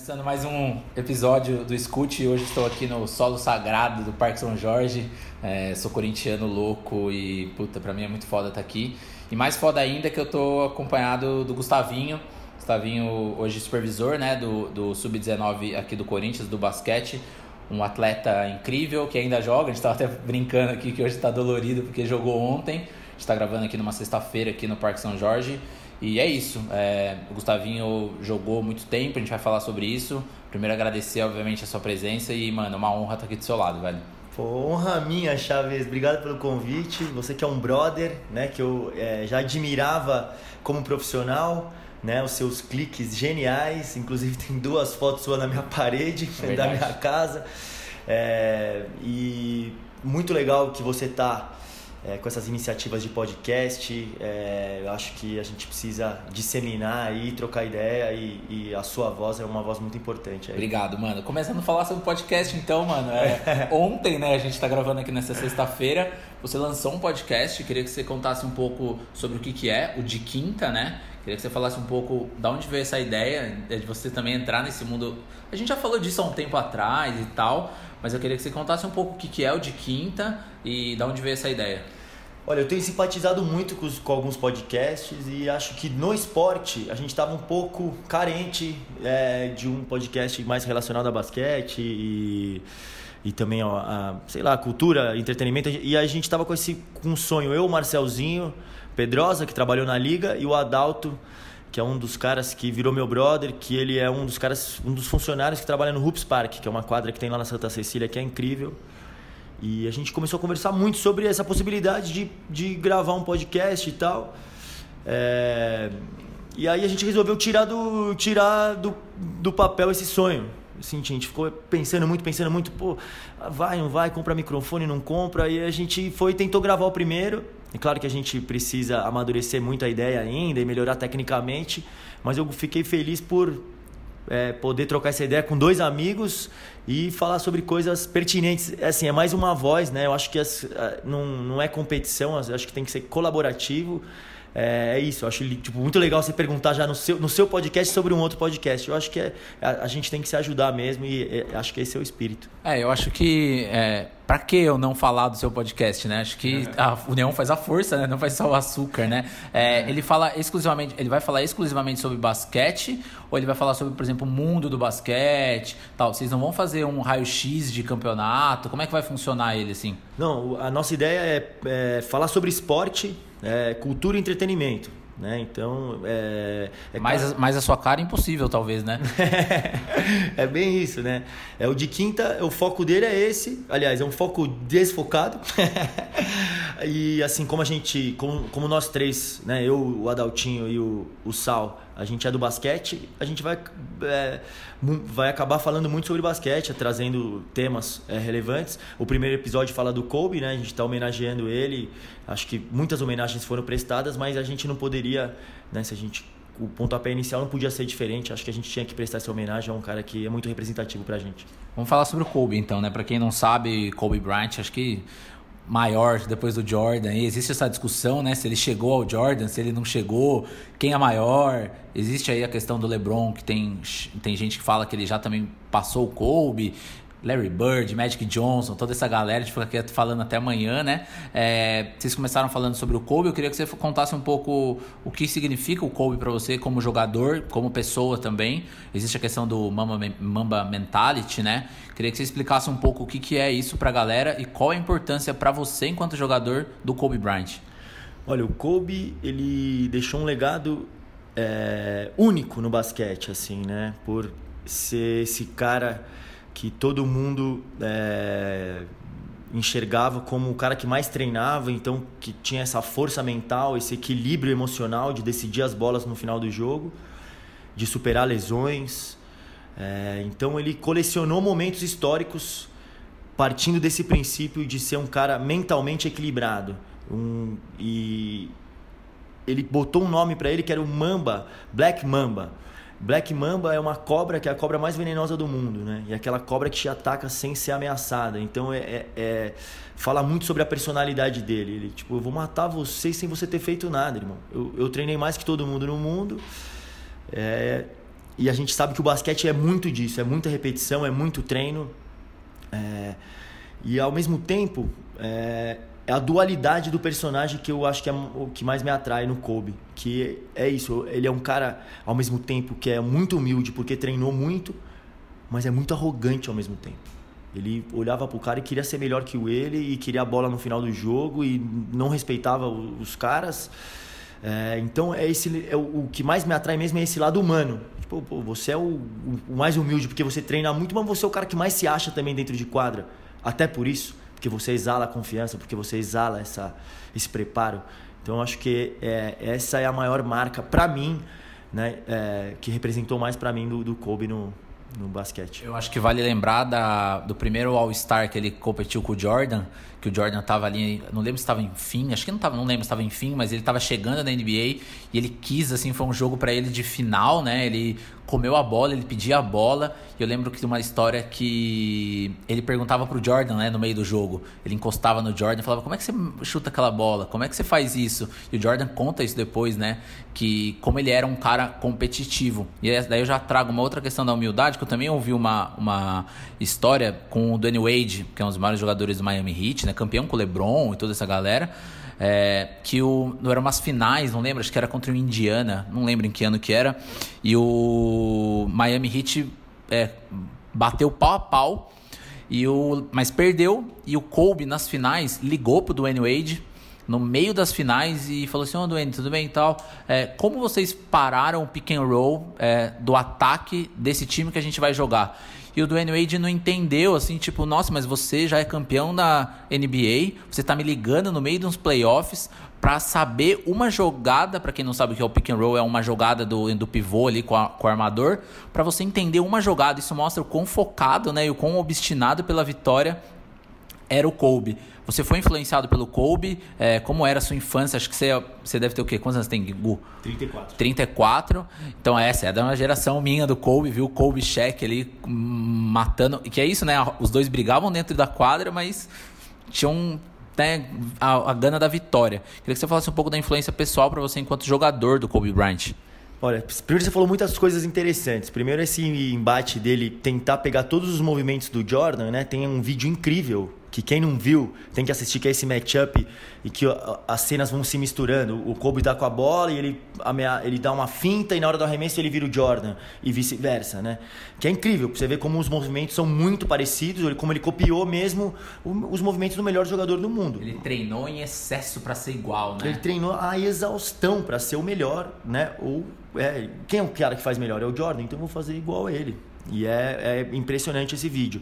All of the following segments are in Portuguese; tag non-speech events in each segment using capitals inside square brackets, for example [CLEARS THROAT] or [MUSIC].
Começando mais um episódio do Scoot. Hoje estou aqui no solo sagrado do Parque São Jorge. É, sou corintiano louco e, puta, pra mim é muito foda estar aqui. E mais foda ainda é que eu tô acompanhado do Gustavinho. Gustavinho, hoje supervisor né, do, do Sub-19 aqui do Corinthians, do basquete. Um atleta incrível que ainda joga. A gente tava até brincando aqui que hoje está dolorido porque jogou ontem. A gente está gravando aqui numa sexta-feira aqui no Parque São Jorge. E é isso. É, o Gustavinho jogou muito tempo, a gente vai falar sobre isso. Primeiro agradecer, obviamente, a sua presença e, mano, uma honra estar aqui do seu lado, velho. Pô, honra minha, Chaves. Obrigado pelo convite. Você que é um brother, né? Que eu é, já admirava como profissional, né? Os seus cliques geniais. Inclusive [LAUGHS] tem duas fotos suas na minha parede é [LAUGHS] da minha casa. É, e muito legal que você tá é, com essas iniciativas de podcast. É, eu acho que a gente precisa disseminar aí, trocar ideia e, e, a sua voz é uma voz muito importante. Aí. Obrigado, mano. Começando a falar sobre podcast, então, mano. É, [LAUGHS] ontem, né, a gente está gravando aqui nessa sexta-feira. Você lançou um podcast, queria que você contasse um pouco sobre o que, que é, o de quinta, né? Queria que você falasse um pouco de onde veio essa ideia de você também entrar nesse mundo. A gente já falou disso há um tempo atrás e tal, mas eu queria que você contasse um pouco o que, que é o de quinta e de onde veio essa ideia. Olha, eu tenho simpatizado muito com, os, com alguns podcasts e acho que no esporte a gente estava um pouco carente é, de um podcast mais relacionado a basquete e, e também a, a, sei lá, cultura, entretenimento. E a gente estava com esse com um sonho. Eu, o Marcelzinho Pedrosa, que trabalhou na liga, e o Adalto, que é um dos caras que virou meu brother, que ele é um dos caras, um dos funcionários que trabalha no Hoops Park, que é uma quadra que tem lá na Santa Cecília, que é incrível. E a gente começou a conversar muito sobre essa possibilidade de, de gravar um podcast e tal. É... E aí a gente resolveu tirar do, tirar do, do papel esse sonho. Assim, a gente ficou pensando muito, pensando muito, pô, vai, não vai, compra microfone, não compra. E a gente foi tentou gravar o primeiro. É claro que a gente precisa amadurecer muito a ideia ainda e melhorar tecnicamente, mas eu fiquei feliz por é, poder trocar essa ideia com dois amigos e falar sobre coisas pertinentes. É assim, é mais uma voz, né? Eu acho que as, não, não é competição, acho que tem que ser colaborativo. É, é, isso, eu acho tipo, muito legal você perguntar já no seu, no seu podcast sobre um outro podcast. Eu acho que é, a, a gente tem que se ajudar mesmo e é, acho que esse é o espírito. É, eu acho que. É, pra que eu não falar do seu podcast, né? Acho que a união faz a força, né? Não faz só o açúcar, né? É, ele fala exclusivamente. Ele vai falar exclusivamente sobre basquete ou ele vai falar sobre, por exemplo, o mundo do basquete tal? Vocês não vão fazer um raio-x de campeonato? Como é que vai funcionar ele assim? Não, a nossa ideia é, é falar sobre esporte é, cultura e entretenimento. Né? Então, é, é mais, mais a sua cara impossível, talvez, né? [LAUGHS] é bem isso, né? É o de quinta, o foco dele é esse. Aliás, é um foco desfocado. [LAUGHS] e assim como a gente, como, como nós três, né? Eu, o Adaltinho e o, o Sal, a gente é do basquete, a gente vai, é, vai acabar falando muito sobre basquete, trazendo temas é, relevantes. O primeiro episódio fala do Kobe, né? A gente está homenageando ele. Acho que muitas homenagens foram prestadas, mas a gente não poderia, né? Se a gente o pontapé inicial não podia ser diferente. Acho que a gente tinha que prestar essa homenagem a um cara que é muito representativo pra gente. Vamos falar sobre o Kobe então, né? Para quem não sabe, Kobe Bryant, acho que maior depois do Jordan. E existe essa discussão, né? Se ele chegou ao Jordan, se ele não chegou, quem é maior. Existe aí a questão do LeBron, que tem, tem gente que fala que ele já também passou o Kobe. Larry Bird, Magic Johnson, toda essa galera, a gente fica aqui falando até amanhã, né? É, vocês começaram falando sobre o Kobe, eu queria que você contasse um pouco o que significa o Kobe para você como jogador, como pessoa também. Existe a questão do Mamba, Mamba Mentality, né? Queria que você explicasse um pouco o que, que é isso para a galera e qual a importância para você enquanto jogador do Kobe Bryant. Olha, o Kobe, ele deixou um legado é, único no basquete, assim, né? Por ser esse cara que todo mundo é, enxergava como o cara que mais treinava, então que tinha essa força mental, esse equilíbrio emocional de decidir as bolas no final do jogo, de superar lesões. É, então ele colecionou momentos históricos partindo desse princípio de ser um cara mentalmente equilibrado. Um, e ele botou um nome para ele que era o Mamba, Black Mamba Black Mamba é uma cobra que é a cobra mais venenosa do mundo, né? E é aquela cobra que te ataca sem ser ameaçada. Então é, é, é, fala muito sobre a personalidade dele. Ele tipo, eu vou matar você sem você ter feito nada, irmão. Eu, eu treinei mais que todo mundo no mundo. É, e a gente sabe que o basquete é muito disso, é muita repetição, é muito treino. É, e ao mesmo tempo, é, a dualidade do personagem que eu acho que é o que mais me atrai no Kobe. Que é isso, ele é um cara, ao mesmo tempo, que é muito humilde porque treinou muito, mas é muito arrogante ao mesmo tempo. Ele olhava pro cara e queria ser melhor que o ele e queria a bola no final do jogo e não respeitava os caras. É, então é esse é o, o, que mais me atrai mesmo é esse lado humano. Tipo, pô, você é o, o, mais humilde porque você treina muito, mas você é o cara que mais se acha também dentro de quadra. Até por isso, porque você exala a confiança, porque você exala essa, esse preparo. Então acho que é, essa é a maior marca para mim, né, é, que representou mais para mim do, do Kobe no, no basquete. Eu acho que vale lembrar da, do primeiro All-Star que ele competiu com o Jordan, que o Jordan estava ali, não lembro se estava em fim, acho que não tava, não lembro se estava em fim, mas ele estava chegando na NBA e ele quis assim, foi um jogo para ele de final, né? Ele comeu a bola, ele pedia a bola. Eu lembro que de uma história que ele perguntava pro Jordan, né, no meio do jogo. Ele encostava no Jordan e falava: "Como é que você chuta aquela bola? Como é que você faz isso?" E o Jordan conta isso depois, né, que como ele era um cara competitivo. E daí eu já trago uma outra questão da humildade, que eu também ouvi uma, uma história com o Danny Wade, que é um dos maiores jogadores do Miami Heat, né, campeão com o LeBron e toda essa galera. É, que o, eram umas finais, não lembro, acho que era contra o Indiana, não lembro em que ano que era, e o Miami Heat é, bateu pau a pau, e o, mas perdeu, e o Kobe nas finais ligou pro Dwayne Wade no meio das finais e falou assim, ô oh, Dwayne, tudo bem e tal, é, como vocês pararam o pick and roll é, do ataque desse time que a gente vai jogar? E o Dwayne Wade não entendeu, assim, tipo, nossa, mas você já é campeão da NBA, você tá me ligando no meio de uns playoffs para saber uma jogada, para quem não sabe o que é o pick and roll, é uma jogada do, do pivô ali com, a, com o armador, para você entender uma jogada. Isso mostra o quão focado, né, e o quão obstinado pela vitória era o Kobe. Você foi influenciado pelo Kobe? É, como era a sua infância? Acho que você, você deve ter o quê? Quantos anos tem, Gu? 34. 34. Então essa é da uma geração minha do Kobe, viu? Kobe Shaq ali matando. Que é isso, né? Os dois brigavam dentro da quadra, mas tinham né, a, a gana da vitória. Queria que você falasse um pouco da influência pessoal para você enquanto jogador do Kobe Bryant. Olha, primeiro você falou muitas coisas interessantes. Primeiro esse embate dele tentar pegar todos os movimentos do Jordan, né? Tem um vídeo incrível que quem não viu tem que assistir, que é esse matchup e que as cenas vão se misturando. O Kobe tá com a bola e ele, ele dá uma finta e na hora do arremesso ele vira o Jordan e vice-versa, né? Que é incrível, pra você ver como os movimentos são muito parecidos, como ele copiou mesmo os movimentos do melhor jogador do mundo. Ele treinou em excesso para ser igual, né? Ele treinou a exaustão para ser o melhor, né? Ou é, quem é o cara que faz melhor? É o Jordan, então eu vou fazer igual a ele. E é, é impressionante esse vídeo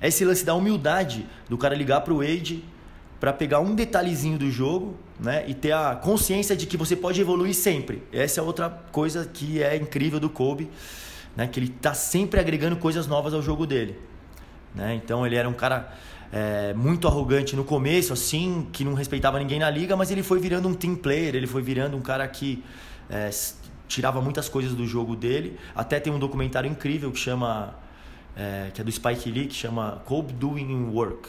é esse lance da humildade do cara ligar pro Wade para pegar um detalhezinho do jogo, né, e ter a consciência de que você pode evoluir sempre. Essa é outra coisa que é incrível do Kobe, né, que ele tá sempre agregando coisas novas ao jogo dele, né? Então ele era um cara é, muito arrogante no começo, assim, que não respeitava ninguém na liga, mas ele foi virando um team player, ele foi virando um cara que é, tirava muitas coisas do jogo dele. Até tem um documentário incrível que chama é, que é do Spike Lee, que chama Kobe Doing Work,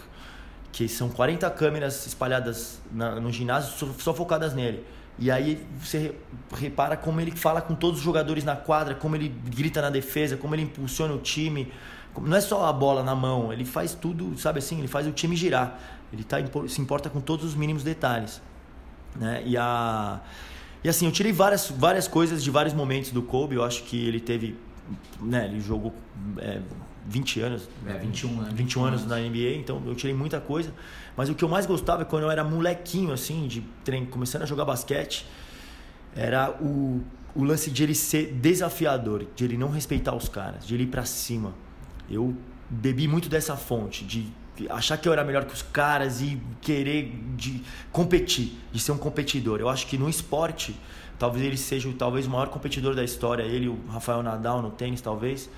que são 40 câmeras espalhadas na, no ginásio só, só focadas nele. E aí você repara como ele fala com todos os jogadores na quadra, como ele grita na defesa, como ele impulsiona o time. Não é só a bola na mão, ele faz tudo, sabe assim, ele faz o time girar. Ele tá, se importa com todos os mínimos detalhes. Né? E, a, e assim, eu tirei várias, várias coisas de vários momentos do Kobe. Eu acho que ele teve. Né, ele jogou é, 20 anos. É, 21 anos. 21 anos na NBA, então eu tirei muita coisa. Mas o que eu mais gostava é quando eu era molequinho, assim, de treino, começando a jogar basquete, era o, o lance de ele ser desafiador, de ele não respeitar os caras, de ele ir pra cima. Eu bebi muito dessa fonte, de achar que eu era melhor que os caras e querer de competir, de ser um competidor. Eu acho que no esporte, talvez ele seja talvez o maior competidor da história, ele, o Rafael Nadal no tênis, talvez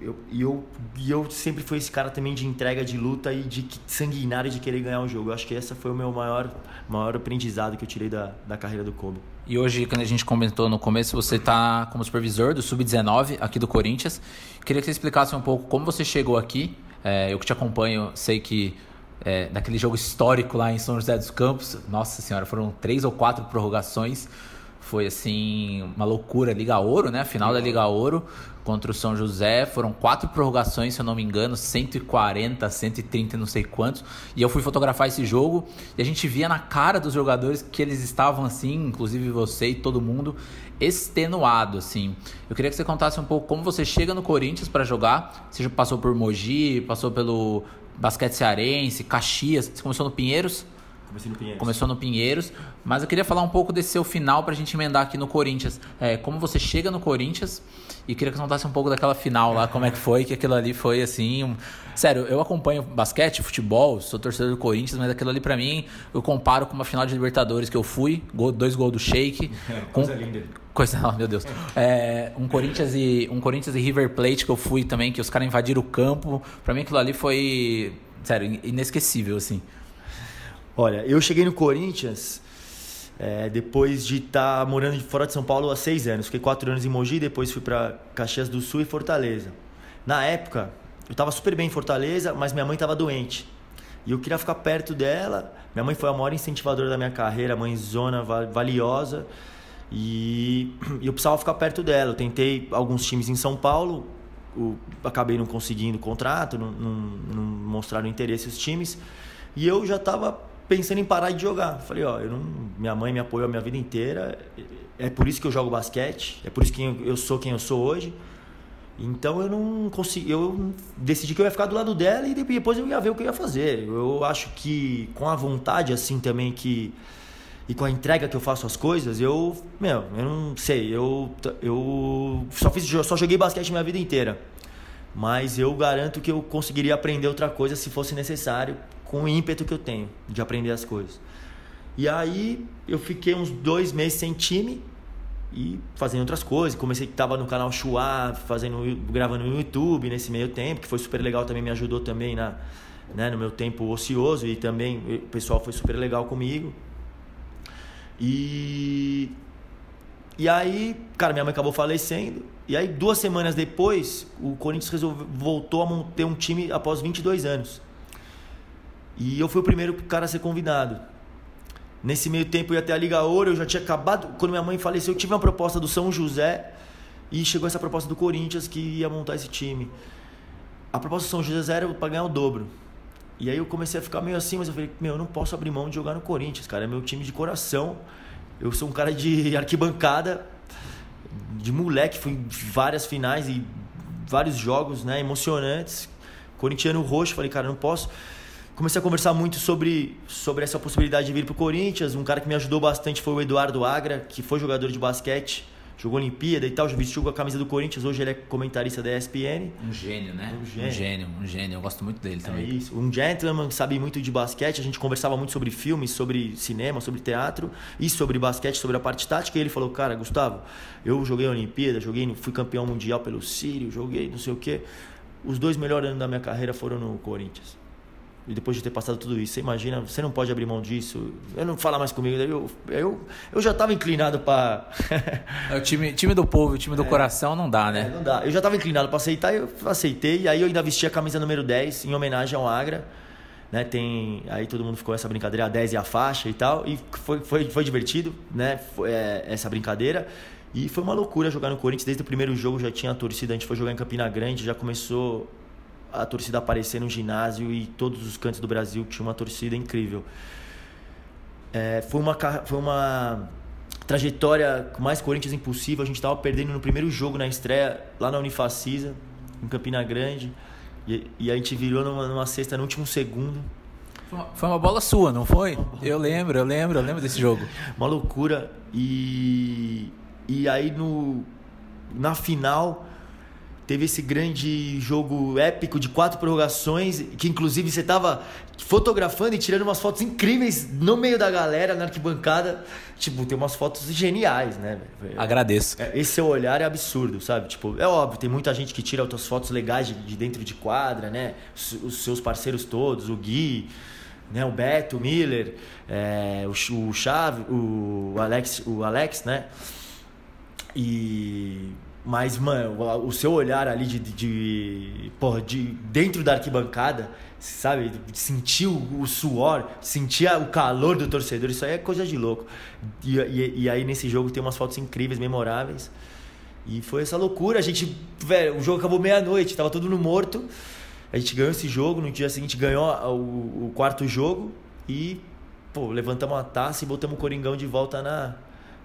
eu, eu, e eu sempre fui esse cara também de entrega, de luta e de sanguinário de querer ganhar o jogo. Eu acho que essa foi o meu maior, maior aprendizado que eu tirei da, da carreira do Kobe. E hoje, quando a gente comentou no começo, você está como supervisor do Sub-19 aqui do Corinthians. Queria que você explicasse um pouco como você chegou aqui. É, eu que te acompanho, sei que é, naquele jogo histórico lá em São José dos Campos, nossa senhora, foram três ou quatro prorrogações Foi assim, uma loucura. Liga Ouro, né? Final da Liga Ouro contra o São José. Foram quatro prorrogações, se eu não me engano, 140, 130, não sei quantos. E eu fui fotografar esse jogo e a gente via na cara dos jogadores que eles estavam assim, inclusive você e todo mundo, extenuado, assim. Eu queria que você contasse um pouco como você chega no Corinthians para jogar. Você passou por Mogi, passou pelo basquete cearense, Caxias. Você começou no Pinheiros? Comecei no Pinheiros. Começou no Pinheiros, mas eu queria falar um pouco desse seu final pra gente emendar aqui no Corinthians. É, como você chega no Corinthians e queria que você contasse um pouco daquela final lá, como é que foi, que aquilo ali foi assim. Um... Sério, eu acompanho basquete, futebol, sou torcedor do Corinthians, mas aquilo ali pra mim eu comparo com uma final de Libertadores que eu fui, gol, dois gols do Sheik. [LAUGHS] Coisa linda. Coisa, [LAUGHS] meu Deus. É, um, Corinthians e, um Corinthians e River Plate que eu fui também, que os caras invadiram o campo. Pra mim aquilo ali foi, sério, inesquecível, assim. Olha, eu cheguei no Corinthians é, depois de estar tá morando fora de São Paulo há seis anos. Fiquei quatro anos em Mogi, depois fui para Caxias do Sul e Fortaleza. Na época, eu estava super bem em Fortaleza, mas minha mãe estava doente. E eu queria ficar perto dela. Minha mãe foi a maior incentivadora da minha carreira, mãezona valiosa. E [CLEARS THROAT] eu precisava ficar perto dela. Eu tentei alguns times em São Paulo, acabei não conseguindo contrato, não, não, não mostraram interesse os times. E eu já estava pensando em parar de jogar. Falei, ó, eu não, minha mãe me apoiou a minha vida inteira, é por isso que eu jogo basquete, é por isso que eu sou quem eu sou hoje. Então eu não consegui, eu decidi que eu ia ficar do lado dela e depois eu ia ver o que eu ia fazer. Eu acho que com a vontade assim também que e com a entrega que eu faço as coisas, eu, meu, eu não sei, eu eu só fiz só joguei basquete minha vida inteira. Mas eu garanto que eu conseguiria aprender outra coisa se fosse necessário, com o ímpeto que eu tenho de aprender as coisas. E aí eu fiquei uns dois meses sem time e fazendo outras coisas. Comecei estava no canal Chua, fazendo, gravando no YouTube nesse meio tempo, que foi super legal também, me ajudou também na, né, no meu tempo ocioso e também o pessoal foi super legal comigo. E e aí, cara, minha mãe acabou falecendo. E aí, duas semanas depois, o Corinthians resolveu, voltou a ter um time após 22 anos. E eu fui o primeiro cara a ser convidado. Nesse meio tempo eu ia até a Liga Ouro, eu já tinha acabado. Quando minha mãe faleceu, eu tive uma proposta do São José e chegou essa proposta do Corinthians que ia montar esse time. A proposta do São José era para ganhar o dobro. E aí eu comecei a ficar meio assim, mas eu falei, meu, eu não posso abrir mão de jogar no Corinthians, cara. É meu time de coração. Eu sou um cara de [LAUGHS] arquibancada, de moleque, fui em várias finais e vários jogos, né, emocionantes. Corintiano roxo, falei, cara, não posso comecei a conversar muito sobre, sobre essa possibilidade de vir para o Corinthians. Um cara que me ajudou bastante foi o Eduardo Agra, que foi jogador de basquete, jogou Olimpíada e tal, já vestiu a camisa do Corinthians. Hoje ele é comentarista da ESPN. Um gênio, né? Um gênio, um gênio. Um gênio. Eu gosto muito dele também. É isso. Um gentleman, sabe muito de basquete. A gente conversava muito sobre filmes, sobre cinema, sobre teatro e sobre basquete, sobre a parte tática. E ele falou: Cara, Gustavo, eu joguei a Olimpíada, joguei, fui campeão mundial pelo Sírio, joguei não sei o quê. Os dois melhores anos da minha carreira foram no Corinthians e depois de ter passado tudo isso, você imagina, você não pode abrir mão disso. Eu não fala mais comigo, eu, eu, eu já estava inclinado para. é o time, time do povo, o time do é, coração não dá, né? É, não dá. Eu já estava inclinado para aceitar, eu aceitei, e aí eu ainda vesti a camisa número 10 em homenagem ao Agra. Né, tem aí todo mundo ficou essa brincadeira a 10 e a faixa e tal e foi, foi, foi divertido né foi, é, essa brincadeira e foi uma loucura jogar no Corinthians desde o primeiro jogo já tinha a torcida a gente foi jogar em Campina Grande já começou a torcida aparecer no ginásio e todos os cantos do Brasil tinha uma torcida incrível. É, foi, uma, foi uma trajetória com mais Corinthians impossível. A gente estava perdendo no primeiro jogo na estreia lá na Unifacisa, em Campina Grande. E, e a gente virou numa, numa sexta no último segundo. Foi uma bola sua, não foi? Eu lembro, eu lembro, eu lembro desse jogo. Uma loucura. E, e aí no, na final teve esse grande jogo épico de quatro prorrogações, que inclusive você estava fotografando e tirando umas fotos incríveis no meio da galera, na arquibancada. Tipo, tem umas fotos geniais, né? Agradeço. É, esse seu olhar é absurdo, sabe? Tipo, é óbvio, tem muita gente que tira outras fotos legais de, de dentro de quadra, né? Os, os, seus parceiros todos, o Gui, né? o Beto, o Miller, é, o, o Chave, o Alex, o Alex, né? E Mas, mano, o seu olhar ali de, de, de, porra, de dentro da arquibancada, sabe? Sentir o, o suor, sentir o calor do torcedor, isso aí é coisa de louco. E, e, e, aí nesse jogo tem umas fotos incríveis, memoráveis. E foi essa loucura. A gente, velho, o jogo acabou meia-noite, tava todo mundo morto. A gente ganhou esse jogo, no dia seguinte ganhou o, o quarto jogo e, pô, levantamos a taça e botamos o Coringão de volta na,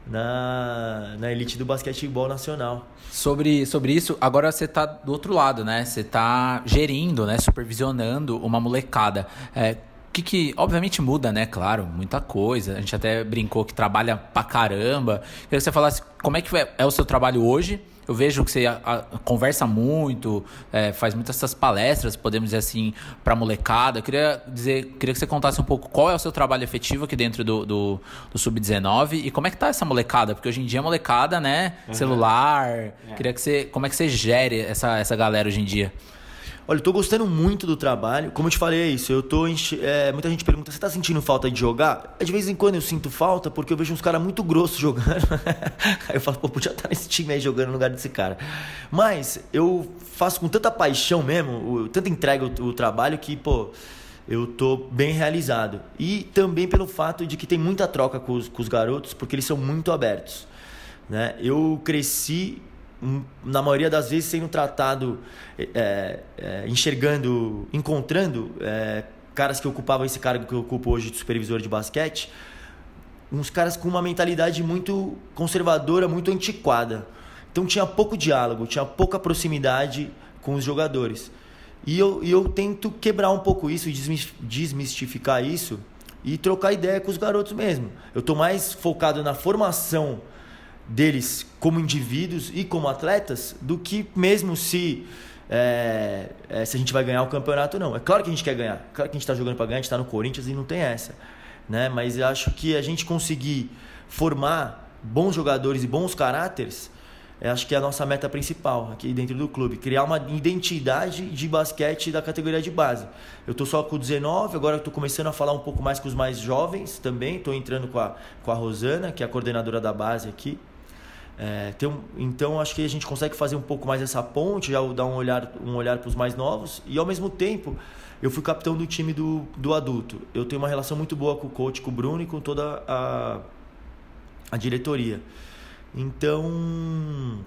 na, na elite do basquetebol nacional. Sobre, sobre isso, agora você está do outro lado, né? Você está gerindo, né? Supervisionando uma molecada. É, que, que obviamente muda, né? Claro, muita coisa. A gente até brincou que trabalha pra caramba. Queria que você falasse como é que é, é o seu trabalho hoje eu vejo que você a, a, conversa muito, é, faz muitas essas palestras, podemos dizer assim, para molecada. Eu queria dizer, queria que você contasse um pouco qual é o seu trabalho efetivo aqui dentro do, do, do Sub-19 e como é que tá essa molecada, porque hoje em dia a molecada, né, uhum. celular. É. Queria que você, como é que você gere essa, essa galera hoje em dia? Olha, eu tô gostando muito do trabalho. Como eu te falei, é isso. Eu tô. É, muita gente pergunta: você tá sentindo falta de jogar? De vez em quando eu sinto falta porque eu vejo uns caras muito grossos jogando. [LAUGHS] aí eu falo, pô, podia estar nesse time aí jogando no lugar desse cara. Mas eu faço com tanta paixão mesmo, tanta entrega o, o trabalho que, pô eu tô bem realizado. E também pelo fato de que tem muita troca com os, com os garotos, porque eles são muito abertos. Né? Eu cresci na maioria das vezes sendo tratado, é, é, enxergando, encontrando é, caras que ocupavam esse cargo que eu ocupo hoje de supervisor de basquete, uns caras com uma mentalidade muito conservadora, muito antiquada. Então tinha pouco diálogo, tinha pouca proximidade com os jogadores. E eu, eu tento quebrar um pouco isso desmistificar isso e trocar ideia com os garotos mesmo. Eu estou mais focado na formação deles como indivíduos e como atletas do que mesmo se é, é, se a gente vai ganhar o campeonato ou não. É claro que a gente quer ganhar, claro que a gente está jogando para ganhar, a gente está no Corinthians e não tem essa, né? Mas eu acho que a gente conseguir formar bons jogadores e bons caráteres, acho que é a nossa meta principal aqui dentro do clube, criar uma identidade de basquete da categoria de base. Eu estou só com 19, agora estou começando a falar um pouco mais com os mais jovens também, estou entrando com a, com a Rosana, que é a coordenadora da base aqui. É, um, então acho que a gente consegue fazer um pouco mais essa ponte, já dar um olhar, um olhar para os mais novos e ao mesmo tempo eu fui capitão do time do, do adulto. Eu tenho uma relação muito boa com o coach, com o Bruno e com toda a, a diretoria. Então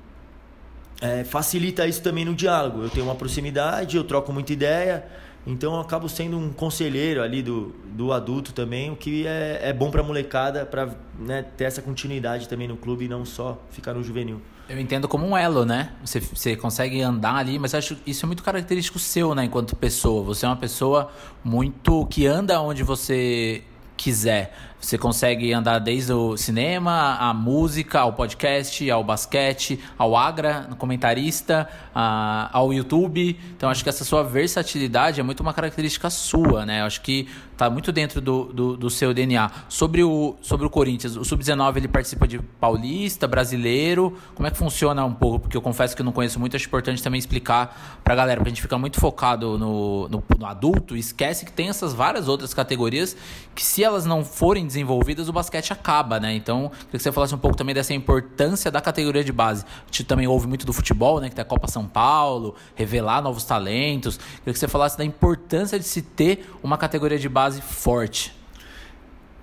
é, facilita isso também no diálogo. Eu tenho uma proximidade, eu troco muita ideia. Então eu acabo sendo um conselheiro ali do, do adulto também, o que é, é bom para molecada, para né, ter essa continuidade também no clube e não só ficar no juvenil. Eu entendo como um elo, né? Você, você consegue andar ali, mas acho isso é muito característico seu, né? Enquanto pessoa. Você é uma pessoa muito que anda onde você quiser. Você consegue andar desde o cinema, a música, ao podcast, ao basquete, ao Agra, comentarista, a, ao YouTube. Então acho que essa sua versatilidade é muito uma característica sua, né? Acho que tá muito dentro do, do, do seu DNA. Sobre o, sobre o Corinthians, o Sub-19 ele participa de Paulista, Brasileiro. Como é que funciona um pouco? Porque eu confesso que eu não conheço muito, acho importante também explicar pra galera, porque a gente fica muito focado no, no, no adulto esquece que tem essas várias outras categorias que se elas não forem desenvolvidas, o basquete acaba, né? Então, queria que você falasse um pouco também dessa importância da categoria de base. A gente também ouve muito do futebol, né? Que tem a Copa São Paulo, revelar novos talentos. Queria que você falasse da importância de se ter uma categoria de base forte.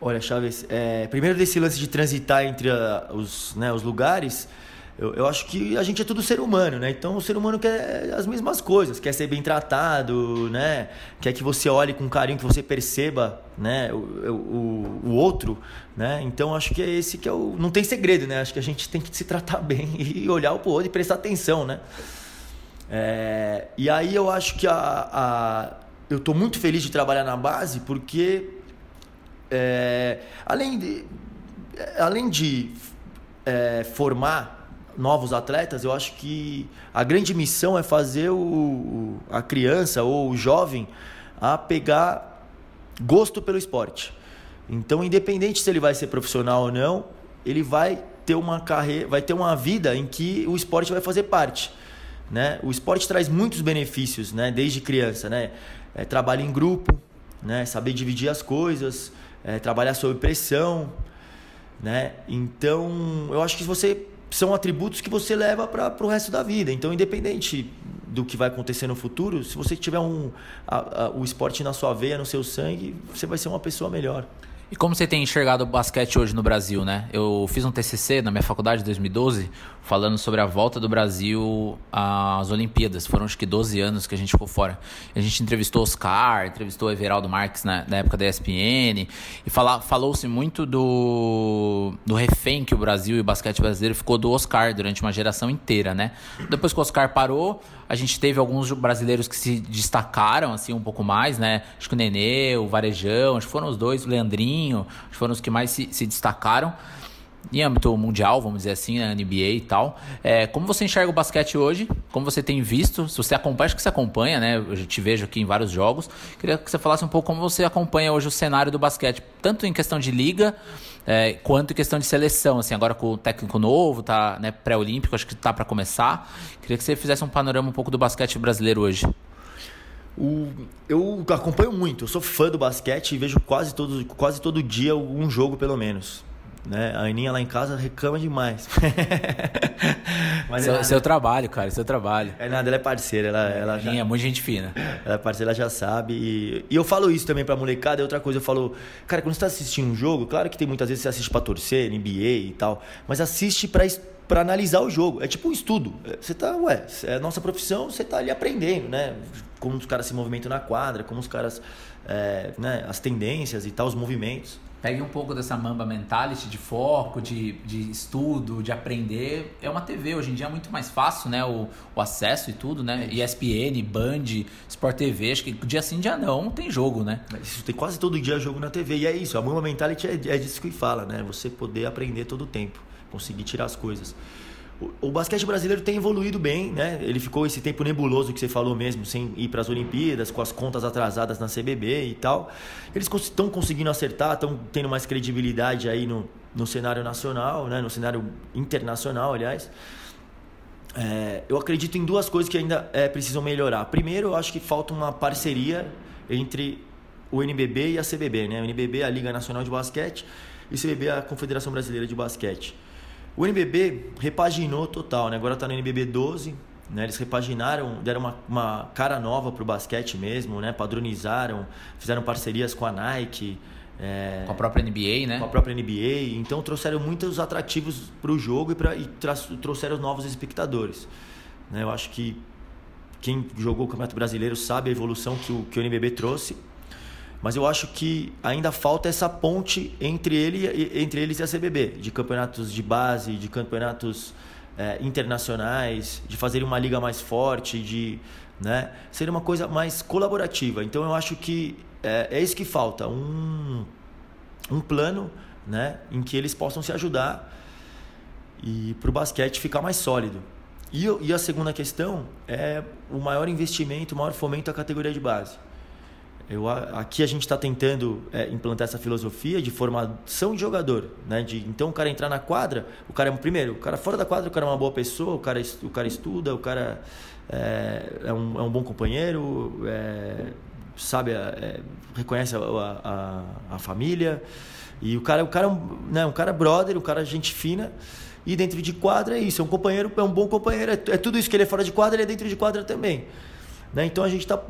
Olha, Chaves, é, primeiro desse lance de transitar entre a, os, né, os lugares, eu, eu, acho que a gente é tudo ser humano, né? Então o ser humano quer as mesmas coisas, quer ser bem tratado, né? Quer que você olhe com carinho, que você perceba, né? O, o, o outro, né? Então acho que é esse que é o. Não tem segredo, né? Acho que a gente tem que se tratar [LAUGHS] bem e olhar o outro e prestar atenção, né? É, e aí eu acho que a, a eu estou muito feliz de trabalhar na base porque é, além de além de é, formar novos atletas, eu acho que a grande missão é fazer o, a criança ou o jovem a pegar gosto pelo esporte. Então, independente se ele vai ser profissional ou não, ele vai ter uma carreira, vai ter uma vida em que o esporte vai fazer parte. Né? O esporte traz muitos benefícios, né? Desde criança, né? É, trabalho em grupo, né? Saber dividir as coisas, é, trabalhar sob pressão, né? Então, eu acho que você são atributos que você leva para o resto da vida. Então, independente do que vai acontecer no futuro, se você tiver um, a, a, o esporte na sua veia, no seu sangue, você vai ser uma pessoa melhor. E como você tem enxergado o basquete hoje no Brasil, né? Eu fiz um TCC na minha faculdade em 2012 falando sobre a volta do Brasil às Olimpíadas. Foram acho que 12 anos que a gente ficou fora. A gente entrevistou Oscar, entrevistou Everaldo Marques na, na época da ESPN e falou-se muito do, do refém que o Brasil e o basquete brasileiro ficou do Oscar durante uma geração inteira, né? Depois que o Oscar parou, a gente teve alguns brasileiros que se destacaram assim um pouco mais, né? Acho que o Nenê, o Varejão, acho que foram os dois, o Leandrinho, que foram os que mais se, se destacaram em âmbito mundial, vamos dizer assim, na NBA e tal. É, como você enxerga o basquete hoje? Como você tem visto? Se você acompanha, acho que você acompanha, né? Eu te vejo aqui em vários jogos. Queria que você falasse um pouco como você acompanha hoje o cenário do basquete, tanto em questão de liga é, quanto em questão de seleção. Assim, agora com o técnico novo, tá né, pré-olímpico, acho que tá para começar. Queria que você fizesse um panorama um pouco do basquete brasileiro hoje. O, eu acompanho muito, eu sou fã do basquete e vejo quase todo, quase todo dia um jogo pelo menos. Né? A Aninha lá em casa reclama demais. [LAUGHS] Mas seu, é seu trabalho, cara, seu trabalho. É nada, ela é parceira, ela, ela já... é muito gente fina. Ela é parceira, ela já sabe. E, e eu falo isso também pra molecada, é outra coisa, eu falo, cara, quando você tá assistindo um jogo, claro que tem muitas vezes você assiste pra torcer, NBA e tal, mas assiste pra, pra analisar o jogo. É tipo um estudo. Você tá, ué, é a nossa profissão, você tá ali aprendendo, né? Como os caras se movimentam na quadra, como os caras, é, né, as tendências e tal, os movimentos pegue um pouco dessa mamba mentality de foco, de, de estudo, de aprender. É uma TV, hoje em dia é muito mais fácil, né? O, o acesso e tudo, né? É ESPN, Band, Sport TV, acho que dia sim, dia não, tem jogo, né? Isso tem quase todo dia jogo na TV. E é isso, a mamba mentality é, é disso que fala, né? Você poder aprender todo o tempo, conseguir tirar as coisas o, basquete brasileiro tem evoluído bem, né? Ele ficou esse tempo nebuloso que você falou mesmo, sem ir para as Olimpíadas, com as contas atrasadas na CBB e tal. Eles estão conseguindo acertar, estão tendo mais credibilidade aí no, no cenário nacional, né? No cenário internacional, aliás. É, eu acredito em duas coisas que ainda é, precisam melhorar. Primeiro, eu acho que falta uma parceria entre o NBB e a CBB, né? O NBB é a Liga Nacional de Basquete e o CBB é a Confederação Brasileira de Basquete. O NBB repaginou total, né? Agora está no NBB 12, né? Eles repaginaram, deram uma, uma cara nova para o basquete mesmo, né? Padronizaram, fizeram parcerias com a Nike. É, com a própria NBA, né? Com a própria NBA. Então trouxeram muitos atrativos para o jogo e, pra, e trouxeram novos espectadores. Né? Eu acho que quem jogou o Campeonato Brasileiro sabe a evolução que o, que o NBB trouxe. Mas eu acho que ainda falta essa ponte entre, ele, entre eles e a CBB, de campeonatos de base, de campeonatos é, internacionais, de fazer uma liga mais forte, de né, ser uma coisa mais colaborativa. Então eu acho que é, é isso que falta, um, um plano né, em que eles possam se ajudar e para o basquete ficar mais sólido. E, e a segunda questão é o maior investimento, o maior fomento à categoria de base. Eu, aqui a gente está tentando é, implantar essa filosofia de formação de jogador, né? De, então o cara entrar na quadra, o cara é primeiro, o cara fora da quadra, o cara é uma boa pessoa, o cara, o cara estuda, o cara é, é, um, é um bom companheiro, é, sabe, é, é, reconhece a, a, a, família e o cara, o cara, né? Um cara brother, o cara gente fina. E dentro de quadra é isso, é um companheiro, é um bom companheiro, é, é tudo isso que ele é fora de quadra, ele é dentro de quadra também. Né? Então a gente está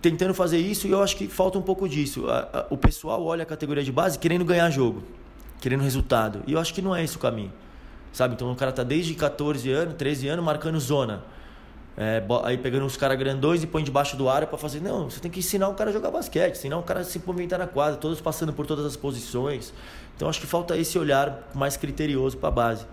tentando fazer isso e eu acho que falta um pouco disso. O pessoal olha a categoria de base querendo ganhar jogo, querendo resultado. E eu acho que não é esse o caminho. Sabe? Então o cara tá desde 14 anos, 13 anos marcando zona. É, aí pegando os caras grandões e põe debaixo do ar para fazer. Não, você tem que ensinar o cara a jogar basquete, ensinar o cara a se movimentar na quadra, todos passando por todas as posições. Então acho que falta esse olhar mais criterioso para a base.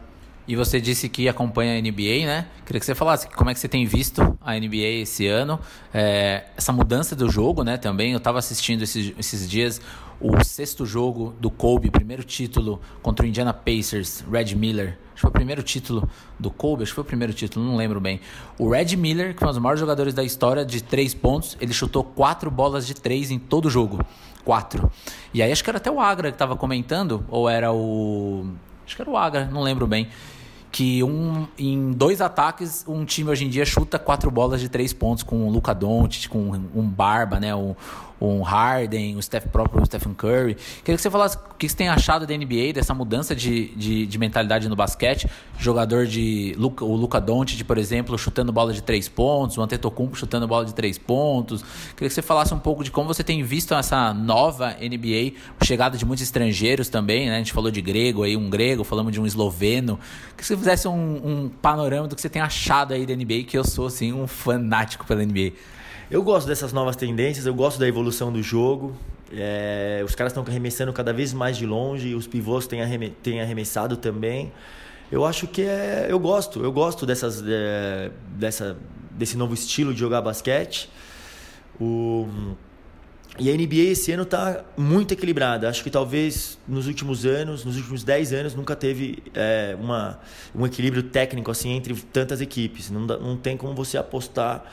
E você disse que acompanha a NBA, né? Queria que você falasse como é que você tem visto a NBA esse ano, é, essa mudança do jogo, né? Também eu estava assistindo esses, esses dias o sexto jogo do Kobe, primeiro título contra o Indiana Pacers, Red Miller. Acho que foi o primeiro título do Kobe, acho que foi o primeiro título, não lembro bem. O Red Miller, que é um dos maiores jogadores da história de três pontos, ele chutou quatro bolas de três em todo o jogo. Quatro. E aí acho que era até o Agra que estava comentando, ou era o. Acho que era o Agra, não lembro bem que um, em dois ataques um time hoje em dia chuta quatro bolas de três pontos com o Luca Doncic, com um Barba, né, o, o, Harden, o Steph próprio, o Stephen Curry. Queria que você falasse o que você tem achado da NBA, dessa mudança de, de, de mentalidade no basquete. Jogador de Luca, o Luca Doncic, por exemplo, chutando bola de três pontos, o Antetokounmpo chutando bola de três pontos. Queria que você falasse um pouco de como você tem visto essa nova NBA, chegada de muitos estrangeiros também, né? A gente falou de grego aí, um grego, falamos de um esloveno. Que você fizesse um, um panorama do que você tem achado aí da NBA, que eu sou, assim, um fanático pela NBA. Eu gosto dessas novas tendências, eu gosto da evolução do jogo. É, os caras estão arremessando cada vez mais de longe, os pivôs têm, arreme, têm arremessado também. Eu acho que é, eu gosto, eu gosto dessas, é, dessa, desse novo estilo de jogar basquete. O, e a NBA esse ano está muito equilibrada. Acho que talvez nos últimos anos, nos últimos 10 anos, nunca teve é, uma, um equilíbrio técnico assim entre tantas equipes. Não, não tem como você apostar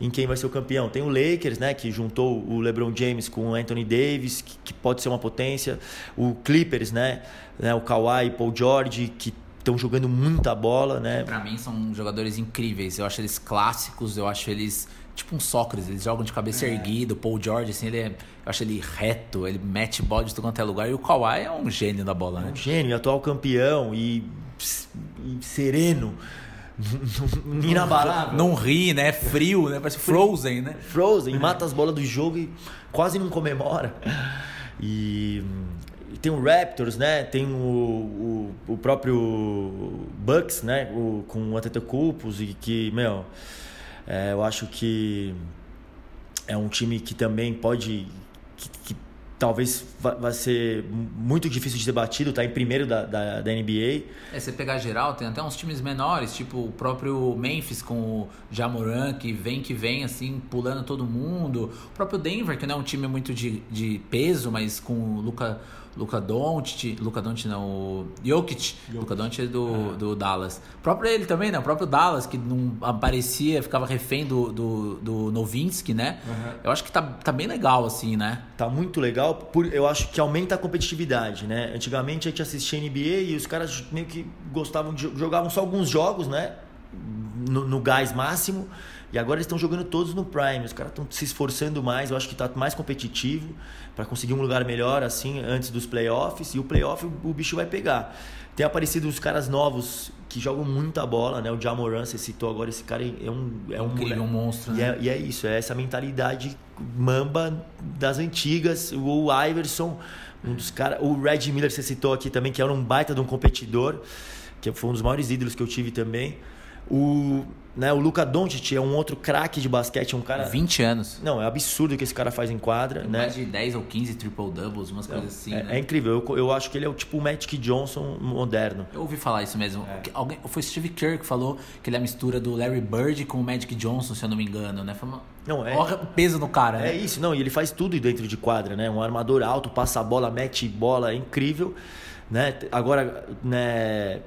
em quem vai ser o campeão. Tem o Lakers, né, que juntou o LeBron James com o Anthony Davis, que, que pode ser uma potência. O Clippers, né, né o Kawhi e Paul George, que estão jogando muita bola, né? Para mim são jogadores incríveis. Eu acho eles clássicos, eu acho eles tipo um Sócrates, eles jogam de cabeça é. erguida. O Paul George, assim, ele é, eu acho ele reto, ele mete bola de tudo quanto é lugar. E o Kawhi é um gênio da bola, né? Um gênio, atual campeão e, e sereno. [LAUGHS] Inabalável. Não ri, né? Frio, né? Parece Frozen, né? Frozen, mata as bolas do jogo e quase não comemora. E, e tem o Raptors, né? Tem o, o, o próprio Bucks, né? O, com o Antetokounmpo e que, meu, é, eu acho que é um time que também pode que, que talvez vai ser muito difícil de ser batido, tá em primeiro da, da, da, NBA. É, você pegar geral, tem até uns times menores, tipo o próprio Memphis com o Jamoran, que vem que vem, assim, pulando todo mundo. O próprio Denver, que não é um time muito de, de peso, mas com o Luca Luca Doncic, Luca Doncic não, o Jokic, Jokic. Luca Doncic é do, é. do Dallas. O próprio ele também, né? O próprio Dallas, que não aparecia, ficava refém do, do, do Novinsky, né? Uhum. Eu acho que tá, tá bem legal, assim, né? Tá muito legal, por, eu acho que aumenta a competitividade, né? Antigamente a gente assistia NBA e os caras meio que gostavam de... jogavam só alguns jogos, né? No, no gás máximo. E agora eles estão jogando todos no Prime. Os caras estão se esforçando mais. Eu acho que está mais competitivo para conseguir um lugar melhor assim antes dos playoffs. E o playoff o, bicho vai pegar. Tem aparecido uns caras novos que jogam muita bola, né? O Jamoran, você citou agora, esse cara é um é um, Incrível, um monstro. Né? E, é, e é isso, é essa mentalidade mamba das antigas. O Iverson, um dos caras, o Red Miller você citou aqui também, que era um baita de um competidor, que foi um dos maiores ídolos que eu tive também. O, né, o Luca Doncic é um outro craque de basquete, um cara... 20 anos. Não, é absurdo o que esse cara faz em quadra. Tem né? Mais de 10 ou 15 triple-doubles, umas coisas assim, é, né? é, incrível, eu, eu acho que ele é o tipo o Magic Johnson moderno. Eu ouvi falar isso mesmo. É. Alguém, foi Steve Kerr que falou que ele é a mistura do Larry Bird com o Magic Johnson, se eu não me engano, né? Foi uma... Não, é... Olha o peso no cara, né? É isso, não, e ele faz tudo dentro de quadra, né? Um armador alto, passa a bola, mete bola, é incrível. Né? Agora, né,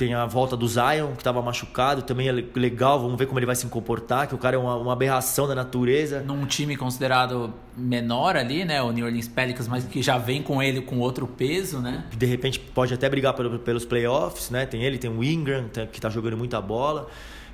tem a volta do Zion, que estava machucado, também é legal, vamos ver como ele vai se comportar, que o cara é uma, uma, aberração da natureza. Num time considerado menor ali, né, o New Orleans Pelicans, mas que já vem com ele com outro peso, né? De repente pode até brigar pelos playoffs, né? Tem ele, tem o Ingram, que está jogando muita bola.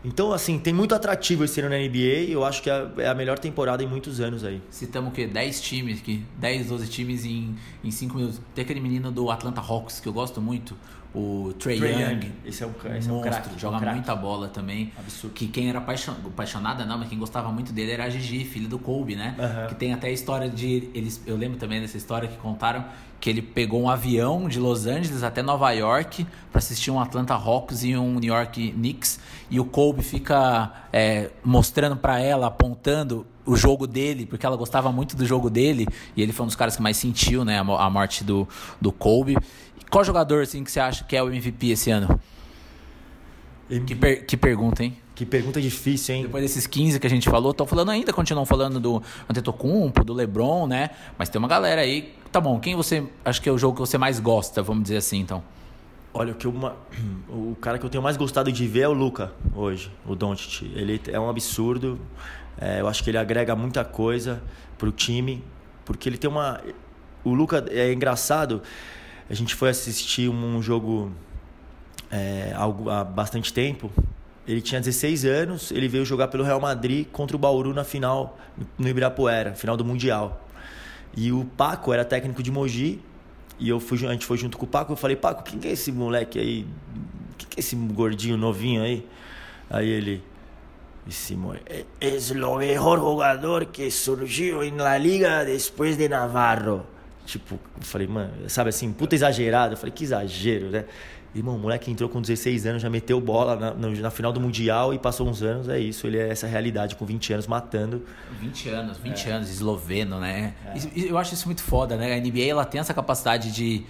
Então, assim, tem muito atrativo esse ano na NBA. Eu acho que é, é a melhor temporada em muitos anos aí. Citamos o quê? 10 times aqui. 10, 12 times em 5 minutos. Tem aquele menino do Atlanta Hawks que eu gosto muito o Trey, Young, Young. Esse é um, esse monstro, é um craque, joga um muita bola também. Absurdo. Que quem era apaixonada, não, mas quem gostava muito dele era a Gigi, filho do Kobe, né? Que tem até a história de. Eles, eu lembro também dessa história que contaram que ele pegou um avião de Los Angeles até Nova York para assistir um Atlanta Hawks e um New York Knicks. E o Kobe fica é, mostrando para ela, apontando o jogo dele, porque ela gostava muito do jogo dele. E ele foi um dos caras que mais sentiu né, a morte do, do Kobe. Qual jogador assim que você acha que é o MVP esse ano? Que, per que pergunta, hein? Que pergunta difícil, hein? Depois desses 15 que a gente falou, tô falando ainda, continuam falando do Antetokounmpo, do LeBron, né? Mas tem uma galera aí. Tá bom, quem você acho que é o jogo que você mais gosta, vamos dizer assim, então? Olha, o que uma, [CLEARS THROAT] o cara que eu tenho mais gostado de ver é o Luca hoje, o Doncic. Ele é um absurdo. É, eu acho que ele agrega muita coisa pro time, porque ele tem uma o Luca é engraçado a gente foi assistir um jogo é, há bastante tempo. Ele tinha 16 anos, ele veio jogar pelo Real Madrid contra o Bauru na final, no Ibirapuera, final do Mundial. E o Paco era técnico de Mogi. E eu fui, a gente foi junto com o Paco. Eu falei, Paco, quem que é esse moleque aí? Quem que é esse gordinho novinho aí? Aí ele, Simón, es lo mejor jugador que surgiu la liga depois de Navarro. Tipo, eu falei, mano, sabe assim, puta exagerado. Eu falei, que exagero, né? Irmão, o moleque entrou com 16 anos, já meteu bola na, na, na, final do Mundial e passou uns anos, é isso. Ele é essa realidade, com 20 anos, matando. 20 anos, 20 é. anos, esloveno, né? É. Eu acho isso muito foda, né? A NBA, ela tem essa capacidade de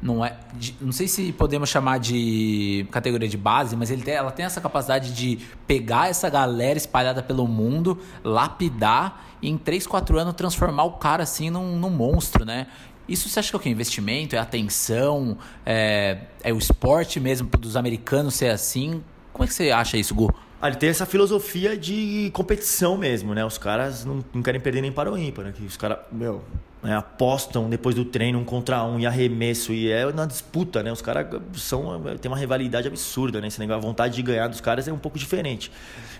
não é de, não sei se podemos chamar de categoria de base, mas tem, ela tem essa capacidade de pegar essa galera espalhada pelo mundo, lapidar e em 3, 4 anos transformar o cara assim num, num monstro, né? Isso você acha que é o que? Investimento? É atenção? É, é o esporte mesmo dos americanos ser assim? Como é que você acha isso, Gu? Ah, ele tem essa filosofia de competição mesmo, né? Os caras não, não querem perder nem para o ímpar, né? Que os caras, meu, né, apostam depois do treino um contra um e arremesso e é na disputa, né? Os caras são tem uma rivalidade absurda, né? Esse negócio, a vontade de ganhar dos caras é um pouco diferente.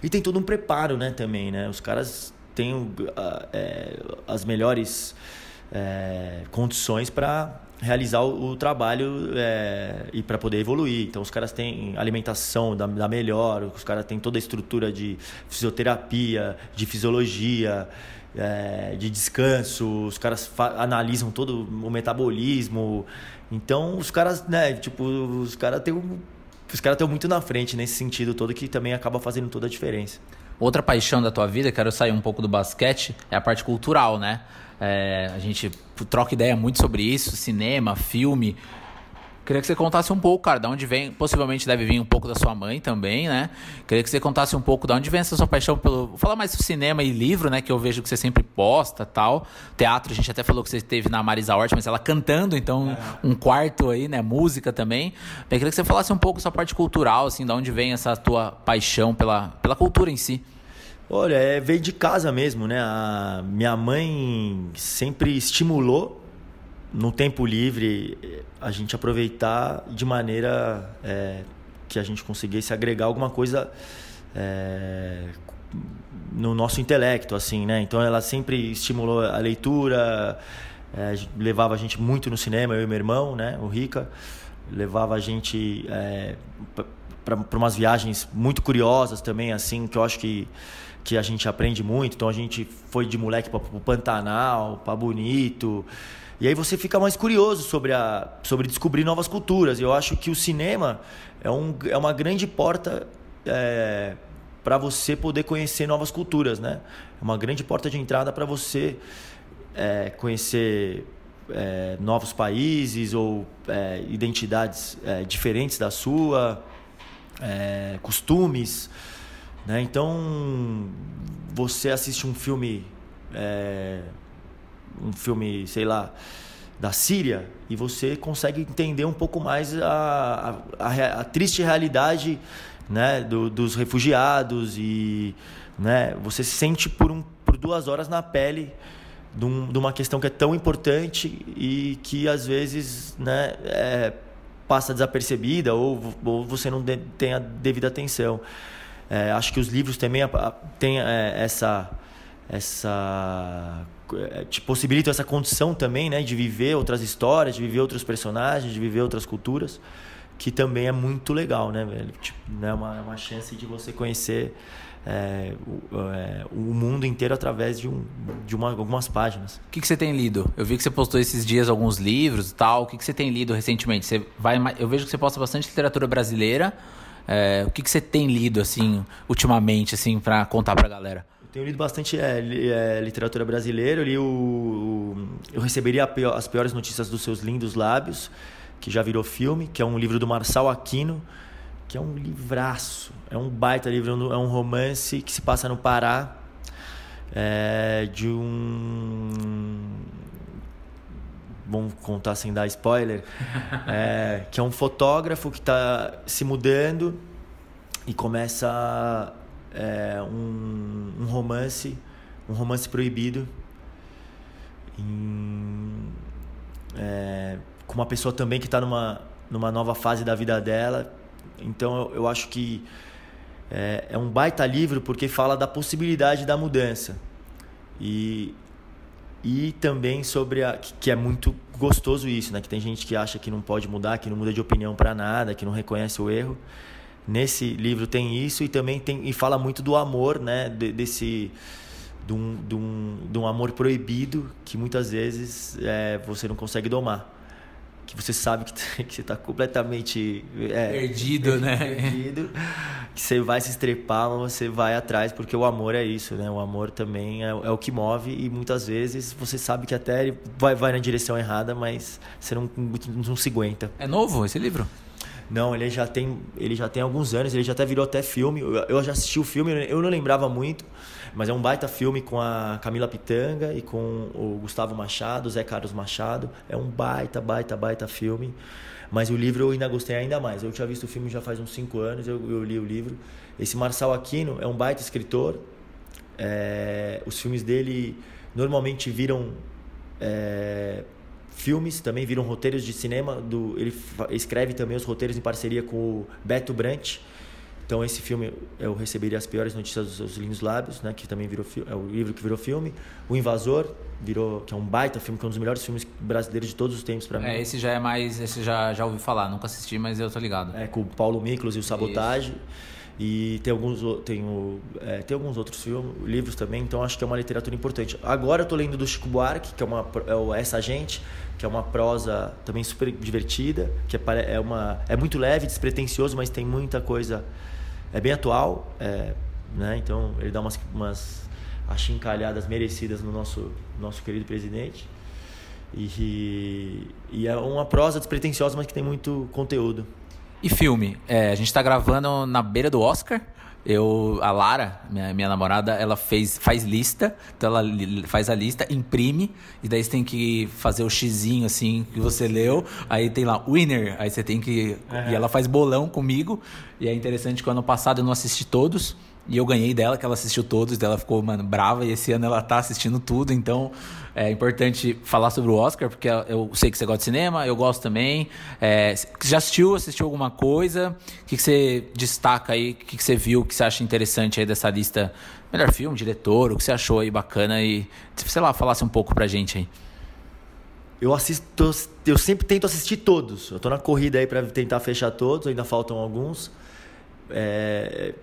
E tem todo um preparo, né? Também, né? Os caras têm uh, é, as melhores é, condições para realizar o, o trabalho é, e para poder evoluir. Então, os caras têm alimentação da, da melhor, os caras têm toda a estrutura de fisioterapia, de fisiologia é, de descanso, os caras analisam todo o metabolismo. Então, os caras, né, tipo, os caras têm um, os caras estão muito na frente nesse sentido todo que também acaba fazendo toda a diferença. Outra paixão da tua vida, quero sair um pouco do basquete, é a parte cultural, né? É, a gente troca ideia muito sobre isso, cinema, filme. Queria que você contasse um pouco, cara, de onde vem, possivelmente deve vir um pouco da sua mãe também, né? Queria que você contasse um pouco de onde vem essa sua paixão pelo. Vou falar mais do cinema e livro, né? Que eu vejo que você sempre posta tal. Teatro, a gente até falou que você teve na Marisa Hort, mas ela cantando, então é. um quarto aí, né? Música também. Eu queria que você falasse um pouco da sua parte cultural, assim, de onde vem essa tua paixão pela, pela cultura em si. Olha, é, veio de casa mesmo, né? A minha mãe sempre estimulou no tempo livre a gente aproveitar de maneira é, que a gente conseguisse agregar alguma coisa é, no nosso intelecto, assim, né? Então ela sempre estimulou a leitura, é, levava a gente muito no cinema, eu e meu irmão, né? O Rica, levava a gente para umas viagens muito curiosas também, assim, que eu acho que que a gente aprende muito. Então a gente foi de moleque para o Pantanal, para Bonito. E aí você fica mais curioso sobre, a, sobre descobrir novas culturas. Eu acho que o cinema é, um, é uma grande porta é, para você poder conhecer novas culturas, né? É uma grande porta de entrada para você é, conhecer é, novos países ou é, identidades é, diferentes da sua, é, costumes. Né? Então, você assiste um filme um filme, sei lá, da Síria e você consegue entender um pouco mais a, a, a triste realidade né, do, dos refugiados e né, você se sente por, um, por duas horas na pele de, um, de uma questão que é tão importante e que às vezes né, é, passa desapercebida ou, ou você não de, tem a devida atenção. É, acho que os livros também têm é, essa essa eh, te possibilitam essa condição também, né, de viver outras histórias, de viver outros personagens, de viver outras culturas, que também é muito legal, né, velho? Tipo, né, uma, uma chance de você conhecer é, o, é, o, mundo inteiro através de, um, de uma, algumas páginas. O que, que você tem lido? Eu vi que você postou esses dias alguns livros e tal. O que, que você tem lido recentemente? Você vai, eu vejo que você posta bastante literatura brasileira. É, o que, que você tem lido, assim, ultimamente, assim, para contar pra galera? Tenho lido bastante é, é, literatura brasileira. Eu li o, o Eu Receberia as Piores Notícias dos Seus Lindos Lábios, que já virou filme, que é um livro do Marçal Aquino, que é um livraço. É um baita livro, é um romance que se passa no Pará, é, de um. Vamos contar sem dar spoiler. [LAUGHS] É, que é um fotógrafo que está se mudando e começa é, um, um, romance, um romance proibido, em, é, com uma pessoa também que está numa, numa nova fase da vida dela. Então eu, eu acho que é, é, um baita livro porque fala da possibilidade da mudança. E e também sobre a que é muito gostoso isso, né? Que tem gente que acha que não pode mudar, que não muda de opinião para nada, que não reconhece o erro. Nesse livro tem isso e também tem e fala muito do amor, né? De, desse de um, de, um, de um amor proibido que muitas vezes é, você não consegue domar que você sabe que, [LAUGHS] que você está completamente é, perdido, né? Perdido, que você vai se estrepar, mas você vai atrás, porque o amor é isso, né? O amor também é, é o que move e muitas vezes você sabe que até ele vai, vai na direção errada, mas você não, não se aguenta. É novo esse livro? Não, ele já tem, ele já tem alguns anos, ele já até virou até filme. Eu já assisti o filme, eu não lembrava muito, mas é um baita filme com a Camila Pitanga e com o Gustavo Machado, Zé Carlos Machado. É um baita, baita, baita filme. Mas o livro eu ainda gostei ainda mais. Eu tinha visto o filme já faz uns 5 anos, eu, eu, li o livro. Esse Marçal Aquino é um baita escritor. É, os filmes dele normalmente viram é, filmes, também viram roteiros de cinema. Do, ele escreve também os roteiros em parceria com o Beto Brant. Então esse filme eu receberia as piores notícias dos seus lindos lábios, né, que também virou é o livro que virou filme. O Invasor virou que é um baita filme, que é um dos melhores filmes brasileiros de todos os tempos para mim. É, esse já é mais, esse já já ouvi falar, nunca assisti, mas eu tô ligado. É com o Paulo Miklos e o Sabotage. Isso. E tem alguns, tem, o, é, tem alguns outros filmes, livros também, então acho que é uma literatura importante. Agora eu tô lendo do Chico Buarque, que é, uma, é o Essa Gente, que é uma prosa também super divertida, que é, é, uma, é muito leve, despretensioso, mas tem muita coisa. É bem atual, é, né? então ele dá umas, umas achincalhadas merecidas no nosso, nosso querido presidente. E, e é uma prosa despretensiosa, mas que tem muito conteúdo. E filme? É, a gente tá gravando na beira do Oscar. Eu, a Lara, minha, minha namorada, ela fez, faz lista, então ela faz a lista, imprime, e daí você tem que fazer o xizinho assim que você leu, aí tem lá winner, aí você tem que. Uhum. E ela faz bolão comigo, e é interessante que ano passado eu não assisti todos. E eu ganhei dela, que ela assistiu todos, dela ficou, mano, brava, e esse ano ela tá assistindo tudo, então é importante falar sobre o Oscar, porque eu sei que você gosta de cinema, eu gosto também. É, já assistiu, assistiu alguma coisa? O que, que você destaca aí? O que, que você viu que você acha interessante aí dessa lista? Melhor filme, diretor, o que você achou aí bacana e, sei lá, falasse um pouco pra gente aí. Eu assisto, eu sempre tento assistir todos. Eu tô na corrida aí para tentar fechar todos, ainda faltam alguns. É,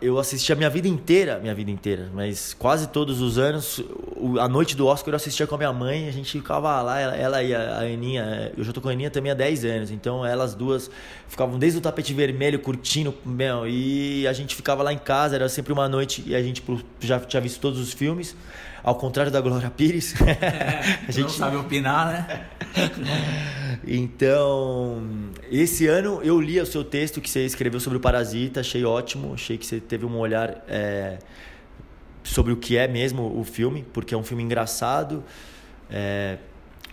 eu assisti a minha vida inteira, minha vida inteira, mas quase todos os anos, a noite do Oscar eu assistia com a minha mãe, a gente ficava lá, ela, ela e a Aninha, eu já tô com a Aninha também há 10 anos, então elas duas ficavam desde o tapete vermelho curtindo, meu, e a gente ficava lá em casa, era sempre uma noite e a gente já tinha visto todos os filmes. Ao contrário da Glória Pires. [LAUGHS] É, a gente não sabe opinar, né? [LAUGHS] então, esse ano eu li o seu texto que você escreveu sobre o Parasita, achei ótimo, achei que você teve um olhar é, sobre o que é mesmo o filme, porque é um filme engraçado, é,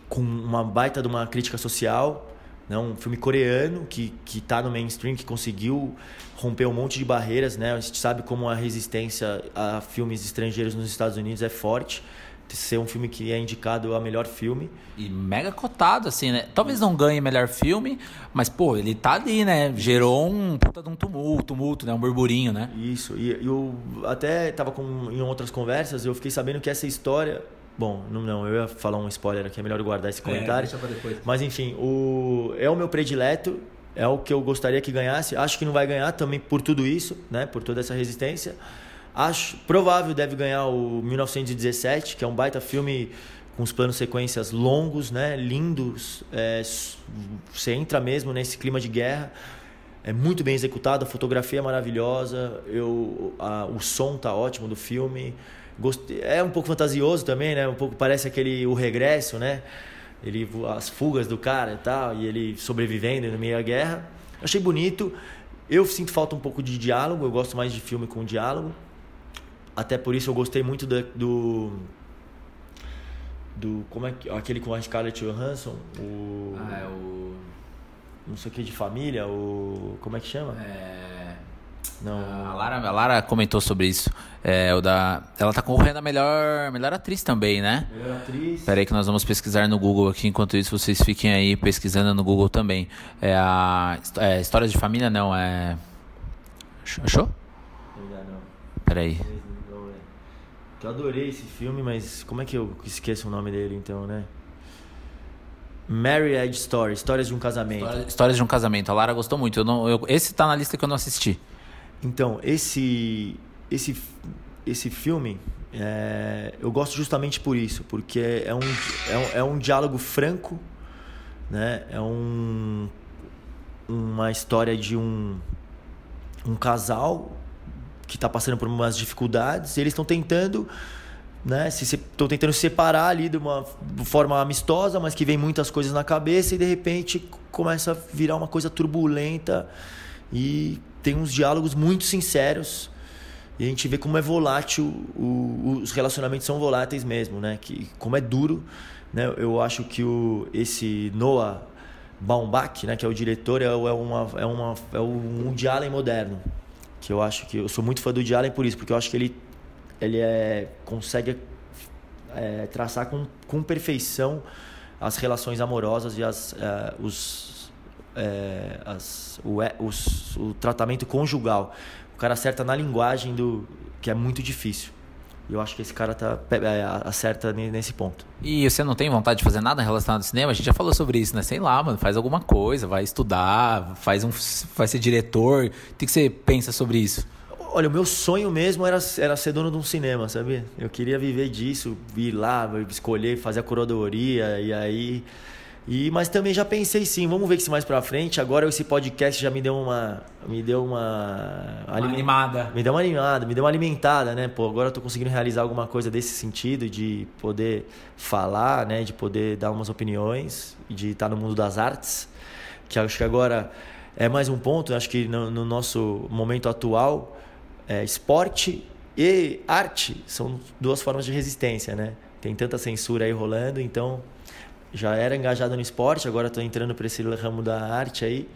com uma baita de uma crítica social, né? um filme coreano que está no mainstream, que conseguiu romper um monte de barreiras, né? A gente sabe como a resistência a filmes estrangeiros nos Estados Unidos é forte. Ser um filme que é indicado a melhor filme. E mega cotado, assim, né? Talvez não ganhe melhor filme, mas, pô, ele tá ali, né? Gerou um puta de um tumulto, tumulto, né? Um burburinho, né? Isso. E eu até tava com, em outras conversas, eu fiquei sabendo que essa história Bom, não, não, eu ia falar um spoiler aqui, é melhor guardar esse é, comentário. É, deixa pra depois. Mas enfim, o, é o meu predileto é o que eu gostaria que ganhasse. Acho que não vai ganhar também por tudo isso, né? Por toda essa resistência. Acho provável deve ganhar o 1917, que é um baita filme com os planos sequências longos, né? Lindos. É, você entra mesmo nesse clima de guerra. É muito bem executado, a fotografia é maravilhosa, eu, a, o som tá ótimo do filme. Gostei, é um pouco fantasioso também, né? Um pouco parece aquele o regresso, né? ele as fugas do cara e tal, e ele sobrevivendo no meio da guerra. Achei bonito. Eu sinto falta um pouco de diálogo, eu gosto mais de filme com diálogo. Até por isso eu gostei muito do, do do como é que aquele com a Scarlett Johansson, o Ah, é o não sei o que de família, o como é que chama? É não. A Lara, a Lara comentou sobre isso. É, o da, ela tá concorrendo a melhor, melhor atriz também, né? Melhor atriz. Peraí que nós vamos pesquisar no Google aqui. Enquanto isso, vocês fiquem aí pesquisando no Google também. É a é, Histórias de Família, não. É... Achou? Peraí. que eu adorei esse filme, mas como é que eu esqueço o nome dele então, né? Marriage Story, Histórias de um Casamento. Histórias, Histórias de um Casamento. A Lara gostou muito. Eu não, eu, esse tá na lista que eu não assisti. Então, esse esse esse filme é, eu gosto justamente por isso, porque é um, é um, é um diálogo franco, né? É um uma história de um um casal que está passando por umas dificuldades e eles estão tentando né se estão tentando se separar ali de uma forma amistosa mas que vem muitas coisas na cabeça e de repente começa a virar uma coisa turbulenta e tem uns diálogos muito sinceros e a gente vê como é volátil o, os relacionamentos são voláteis mesmo né? Que como é duro né? Eu acho que o esse Noah Baumbach né? Que é o diretor é, é uma é uma é um Woody Allen moderno que eu acho que eu sou muito fã do Allen por isso, porque eu acho que ele ele é, consegue é, traçar com, com perfeição as relações amorosas e as, é, os, é, as, o, os, o tratamento conjugal. O cara acerta na linguagem do que é muito difícil. E eu acho que esse cara tá, é, acerta nesse ponto. E você não tem vontade de fazer nada relacionado ao cinema? A gente já falou sobre isso, né? Sei lá, mano, faz alguma coisa, vai estudar, faz um, vai ser diretor. O que, você pensa sobre isso? Olha, o meu sonho mesmo era, era ser dono de um cinema, sabe? Eu queria viver disso, ir lá, escolher, fazer a curadoria, e aí e, mas também já pensei sim, vamos ver se mais pra frente. Agora esse podcast já me deu uma. Me deu uma. uma animada. Me deu uma animada, me deu uma alimentada, né? Pô, agora eu tô conseguindo realizar alguma coisa desse sentido, de poder falar, né? De poder dar umas opiniões, de estar no mundo das artes. Que acho que agora é mais um ponto, acho que no, no nosso momento atual, é, esporte e arte são duas formas de resistência, né? Tem tanta censura aí rolando, então já era engajado no esporte, agora estou entrando para esse ramo da arte aí.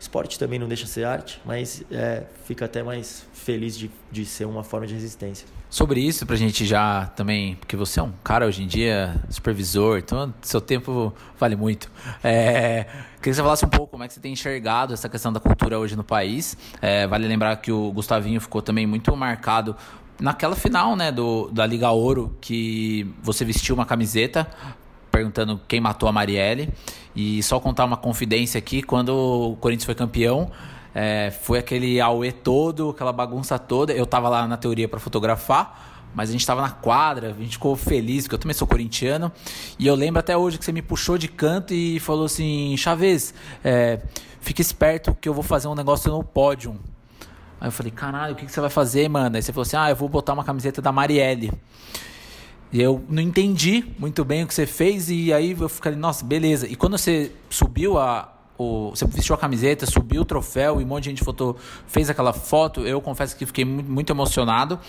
Esporte também não deixa de ser arte, mas é, fica até mais feliz de, de ser uma forma de resistência. Sobre isso, para a gente já também, porque você é um cara hoje em dia, supervisor, então seu tempo vale muito. É, queria que você falasse um pouco como é que você tem enxergado essa questão da cultura hoje no país. É, vale lembrar que o Gustavinho ficou também muito marcado naquela final né, do, da Liga Ouro, que você vestiu uma camiseta perguntando quem matou a Marielle. E só contar uma confidência aqui, quando o Corinthians foi campeão, é, foi aquele auê todo, aquela bagunça toda. Eu tava lá na teoria para fotografar, mas a gente tava na quadra, a gente ficou feliz, porque eu também sou corintiano. E eu lembro até hoje que você me puxou de canto e falou assim: Chaves, é, esperto que eu vou fazer um negócio no pódio. Aí eu falei: caralho, o que, que você vai fazer, mano? Aí você falou assim: ah, eu vou botar uma camiseta da Marielle. E eu não entendi muito bem o que você fez e aí eu fiquei, nossa, beleza. E quando você subiu a, o, você vestiu a camiseta, subiu o troféu e um monte de gente foto, fez aquela foto, eu confesso que fiquei muito, muito emocionado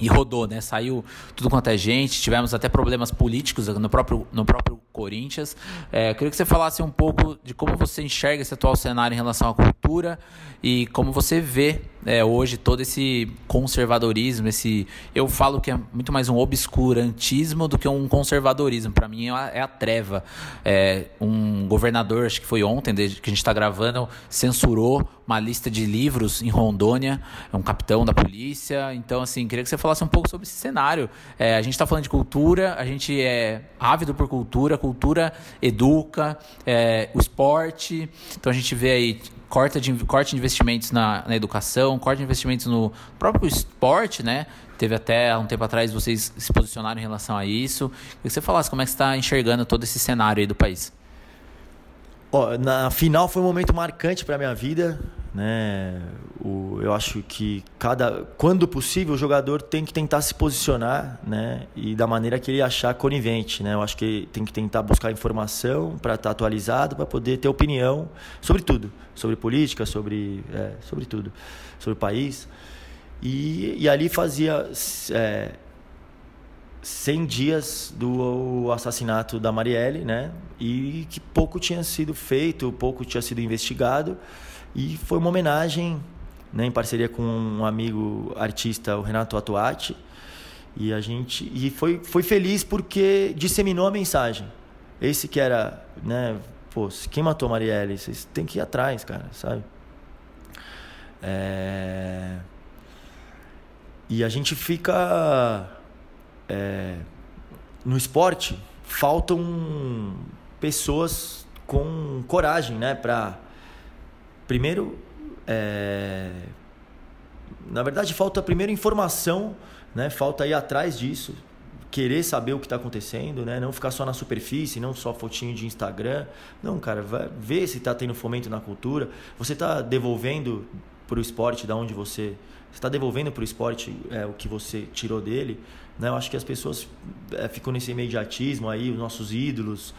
e rodou, né? Saiu tudo quanto é gente, tivemos até problemas políticos no próprio, no próprio Corinthians. É, queria que você falasse um pouco de como você enxerga esse atual cenário em relação à cultura e como você vê é, hoje todo esse conservadorismo, esse eu falo que é muito mais um obscurantismo do que um conservadorismo. Para mim é a, é a treva. É, um governador, acho que foi ontem, desde que a gente está gravando, censurou uma lista de livros em Rondônia, é um capitão da polícia. Então, assim, queria que você falasse um pouco sobre esse cenário. É, a gente está falando de cultura, a gente é ávido por cultura, cultura educa, é, o esporte. Então a gente vê aí corte de, corte de investimentos na, na educação, corte de investimentos no próprio esporte, né? Teve até um tempo atrás vocês se posicionaram em relação a isso. Queria que você falasse como é que você está enxergando todo esse cenário aí do país. Oh, na final foi um momento marcante para minha vida né? O, eu acho que cada, quando possível, o jogador tem que tentar se posicionar, né? E da maneira que ele achar conivente, né? Eu acho que tem que tentar buscar informação para estar tá atualizado, para poder ter opinião sobre tudo, sobre política, sobre, é, sobre tudo, sobre o país. E, e ali fazia é, 100 dias do assassinato da Marielle, né? E que pouco tinha sido feito, pouco tinha sido investigado. E foi uma homenagem, né, em parceria com um amigo artista, o Renato Atuati. E a gente e foi, foi feliz porque disseminou a mensagem. Esse que era, né, pô, quem matou a Marielle? Vocês têm que ir atrás, cara, sabe? É... E a gente fica é, no esporte faltam pessoas com coragem, né, para primeiro é, na verdade falta primeiro informação, né, falta ir atrás disso, querer saber o que está acontecendo, né? Não ficar só na superfície, não só fotinho de Instagram. Não, cara, vai ver se está tendo fomento na cultura. Você está devolvendo para o esporte da onde você está devolvendo para o esporte é, o que você tirou dele. Né? Eu acho que as pessoas é, ficam nesse imediatismo aí, os nossos ídolos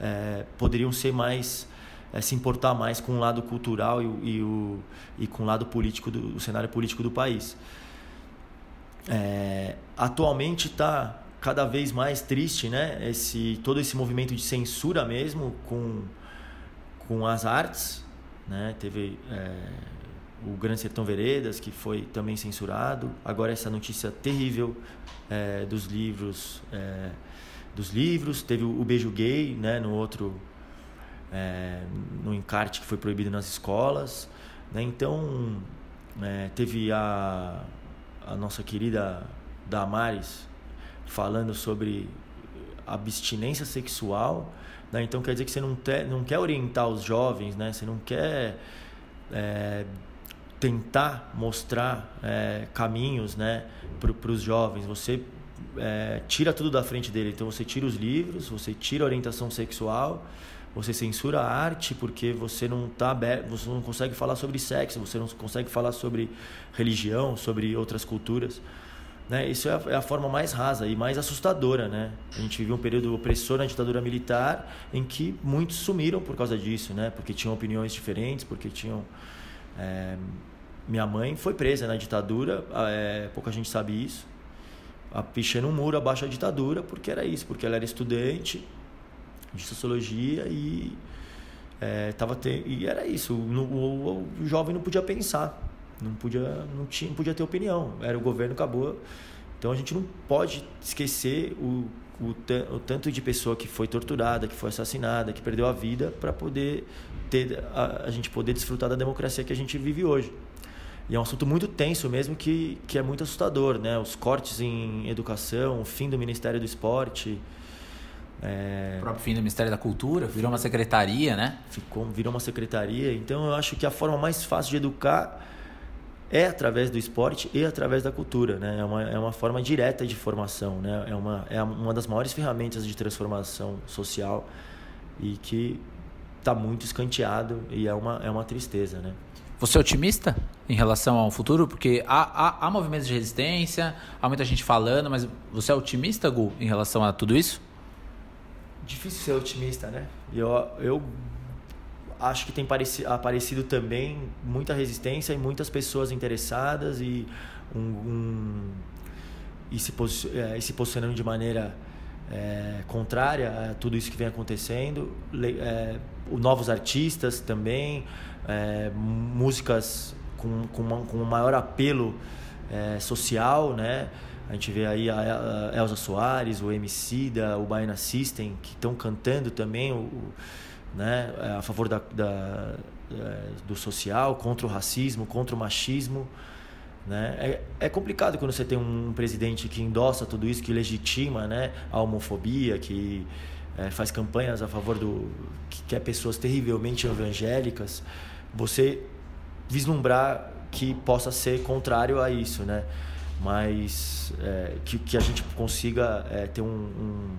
é, poderiam ser mais é, se importar mais com o lado cultural e, e, o, e com o lado político do o cenário político do país. É, atualmente está cada vez mais triste, né? Esse todo esse movimento de censura mesmo com com as artes, né? Teve é, o Grande Sertão Veredas que foi também censurado. Agora essa notícia terrível é, dos livros, é, dos livros. Teve o, beijo gay, né? No outro, é, no encarte que foi proibido nas escolas. Né? Então é, teve a a nossa querida Damares falando sobre abstinência sexual, né? então quer dizer que você não, te, não quer orientar os jovens, né? Você não quer é, tentar mostrar é, caminhos, né, para os jovens. Você é, tira tudo da frente dele. Então você tira os livros, você tira a orientação sexual, você censura a arte porque você não tá aberto, você não consegue falar sobre sexo, você não consegue falar sobre religião, sobre outras culturas. Né? Isso é a, é a, forma mais rasa e mais assustadora. Né? A gente viveu um período opressor na ditadura militar em que muitos sumiram por causa disso, né? porque tinham opiniões diferentes, porque tinham. É... Minha mãe foi presa na ditadura, é... pouca gente sabe isso, pichando um muro abaixo da ditadura, porque era isso, porque ela era estudante de sociologia e é, tava te... e era isso, o, o, o jovem não podia pensar não podia, não tinha, não podia ter opinião. Era o governo, acabou. Então a gente não pode esquecer o, o, o tanto de pessoa que foi torturada, que foi assassinada, que perdeu a vida para poder ter a, a gente poder desfrutar da democracia que a gente vive hoje. E é um assunto muito tenso mesmo que, que é muito assustador, né? Os cortes em educação, o fim do Ministério do Esporte. É... O próprio fim do Ministério da Cultura, virou uma secretaria, né? Ficou, virou uma secretaria. Então eu acho que a forma mais fácil de educar é através do esporte e através da cultura, né? É uma, é uma forma direta de formação, né? É uma, é uma das maiores ferramentas de transformação social e que está muito escanteado e é uma, é uma tristeza, né? Você é otimista em relação ao futuro? Porque há, há, há movimentos de resistência, há muita gente falando, mas você é otimista, Gu, em relação a tudo isso? Difícil ser otimista, né? Eu, eu acho que tem aparecido também muita resistência e muitas pessoas interessadas e, um, um e, se, é, e se posicionando de maneira é, contrária a tudo isso que vem acontecendo. É, novos artistas também, é, músicas com, com, com um maior apelo é, social, né? A gente vê aí a Elza Soares, o MC o Baiana System, que estão cantando também o, né, é, a favor da, da, é, do social, contra o racismo, contra o machismo. Né? É, é complicado quando você tem um presidente que endossa tudo isso, que legitima né, a homofobia, que é, faz campanhas a favor do. que quer pessoas terrivelmente evangélicas, você vislumbrar que possa ser contrário a isso, né? Mas é, que, que a gente consiga é, ter um, um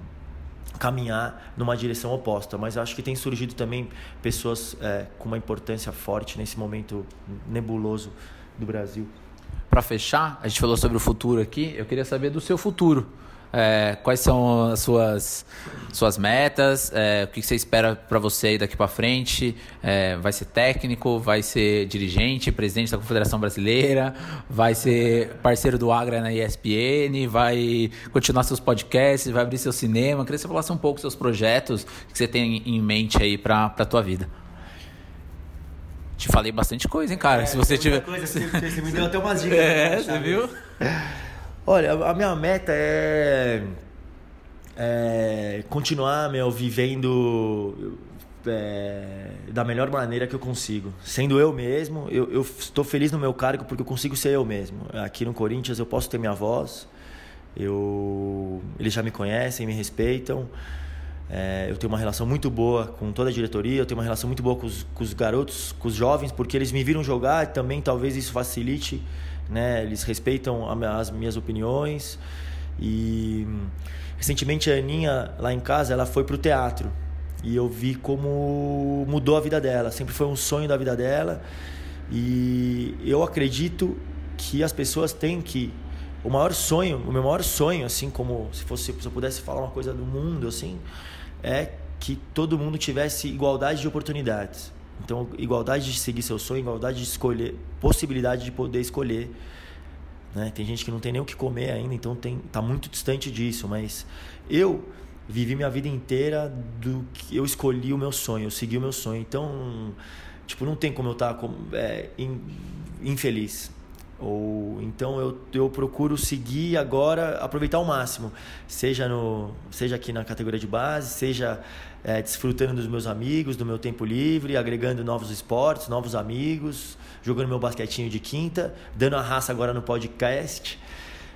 caminhar numa direção oposta. Mas acho que tem surgido também pessoas é, com uma importância forte nesse momento nebuloso do Brasil. Para fechar, a gente falou sobre o futuro aqui. Eu queria saber do seu futuro. É, quais são as suas, suas metas? É, o que você espera para você daqui para frente? É, vai ser técnico? Vai ser dirigente, presidente da Confederação Brasileira? Vai ser parceiro do Agra na ESPN? Vai continuar seus podcasts? Vai abrir seu cinema? Queria que você falasse um pouco dos seus projetos que você tem em mente aí para a tua vida. Te falei bastante coisa, hein, cara? É, Se você tiver. Coisa, você me deu até umas dicas. [LAUGHS] É, você viu? Olha, a minha meta é, é continuar, meu, vivendo é, da melhor maneira que eu consigo. Sendo eu mesmo, eu, eu estou feliz no meu cargo porque eu consigo ser eu mesmo. Aqui no Corinthians eu posso ter minha voz, Eu, eles já me conhecem, me respeitam. É, eu tenho uma relação muito boa com toda a diretoria, eu tenho uma relação muito boa com os, com os garotos, com os jovens, porque eles me viram jogar e também talvez isso facilite, né? Eles respeitam as minhas opiniões. E recentemente a Aninha, lá em casa, ela foi pro teatro. E eu vi como mudou a vida dela. Sempre foi um sonho da vida dela. E eu acredito que as pessoas têm que o maior sonho, o meu maior sonho, assim como se fosse se eu pudesse falar uma coisa do mundo, assim, é que todo mundo tivesse igualdade de oportunidades. Então, igualdade de seguir seu sonho, igualdade de escolher, possibilidade de poder escolher. Né? Tem gente que não tem nem o que comer ainda, então tem, tá muito distante disso. Mas eu vivi minha vida inteira do que eu escolhi o meu sonho, eu segui o meu sonho. Então, tipo, não tem como eu estar tá, é, infeliz. Ou então eu, eu procuro seguir agora, aproveitar ao máximo, seja no seja aqui na categoria de base, seja é, desfrutando dos meus amigos, do meu tempo livre, agregando novos esportes, novos amigos, jogando meu basquetinho de quinta, dando a raça agora no podcast.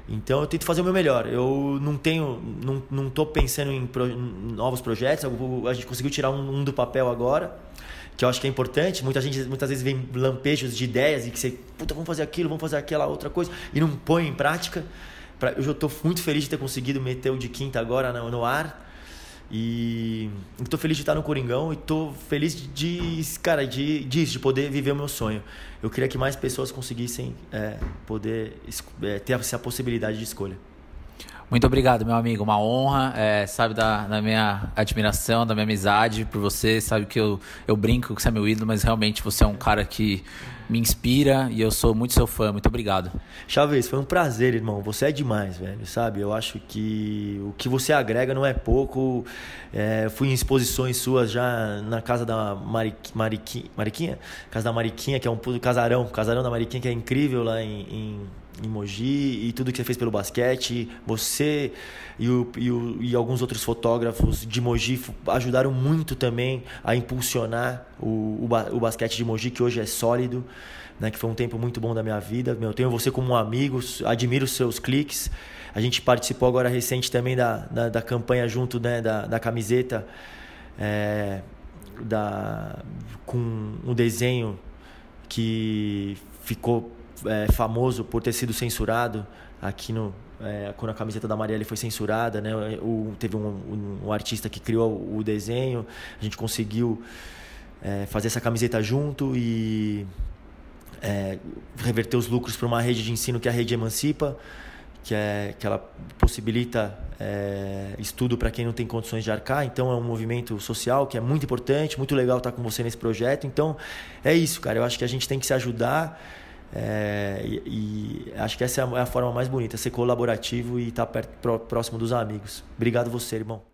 Então eu tento fazer o meu melhor. Eu não tenho, não, não tô pensando em, pro, em novos projetos. A gente conseguiu tirar um, um do papel agora que eu acho que é importante. Muita gente, muitas vezes vem lampejos de ideias e que você, puta, vamos fazer aquilo, vamos fazer aquela outra coisa, e não põe em prática. Eu já estou muito feliz de ter conseguido meter o de quinta agora no, no ar. E estou feliz de estar no Coringão e estou feliz de, cara, de, disso, de poder viver o meu sonho. Eu queria que mais pessoas conseguissem é, poder é, ter essa possibilidade de escolha. Muito obrigado, meu amigo. Uma honra. É, sabe da, da, minha admiração, da minha amizade por você. Sabe que eu, eu brinco que você é meu ídolo, mas realmente você é um cara que me inspira e eu sou muito seu fã. Muito obrigado. Chaves, foi um prazer, irmão. Você é demais, velho. Sabe? Eu acho que o que você agrega não é pouco. É, fui em exposições suas já na casa da Mariqui, Mariqui, Mariquinha, casa da Mariquinha, que é um casarão, casarão da Mariquinha que é incrível lá em, em em Mogi e tudo que você fez pelo basquete. Você e, o, e, o, e, alguns outros fotógrafos de Mogi ajudaram muito também a impulsionar o, o, basquete de Mogi, que hoje é sólido, né, que foi um tempo muito bom da minha vida. Eu tenho você como um amigo, admiro os seus cliques. A gente participou agora recente também da, da, da campanha junto né, da, da camiseta. É, da, com um desenho que ficou é, famoso por ter sido censurado aqui no é, quando a camiseta da Marielle foi censurada, né? O, teve um, um, um, artista que criou o desenho, a gente conseguiu é, fazer essa camiseta junto e é, reverter os lucros para uma rede de ensino que é a rede Emancipa, que é que ela possibilita é, estudo para quem não tem condições de arcar. Então é um movimento social que é muito importante, muito legal estar com você nesse projeto. Então é isso, cara. Eu acho que a gente tem que se ajudar. É, e, e, acho que essa é a, é forma mais bonita, ser colaborativo e estar tá perto, próximo dos amigos. Obrigado você, irmão.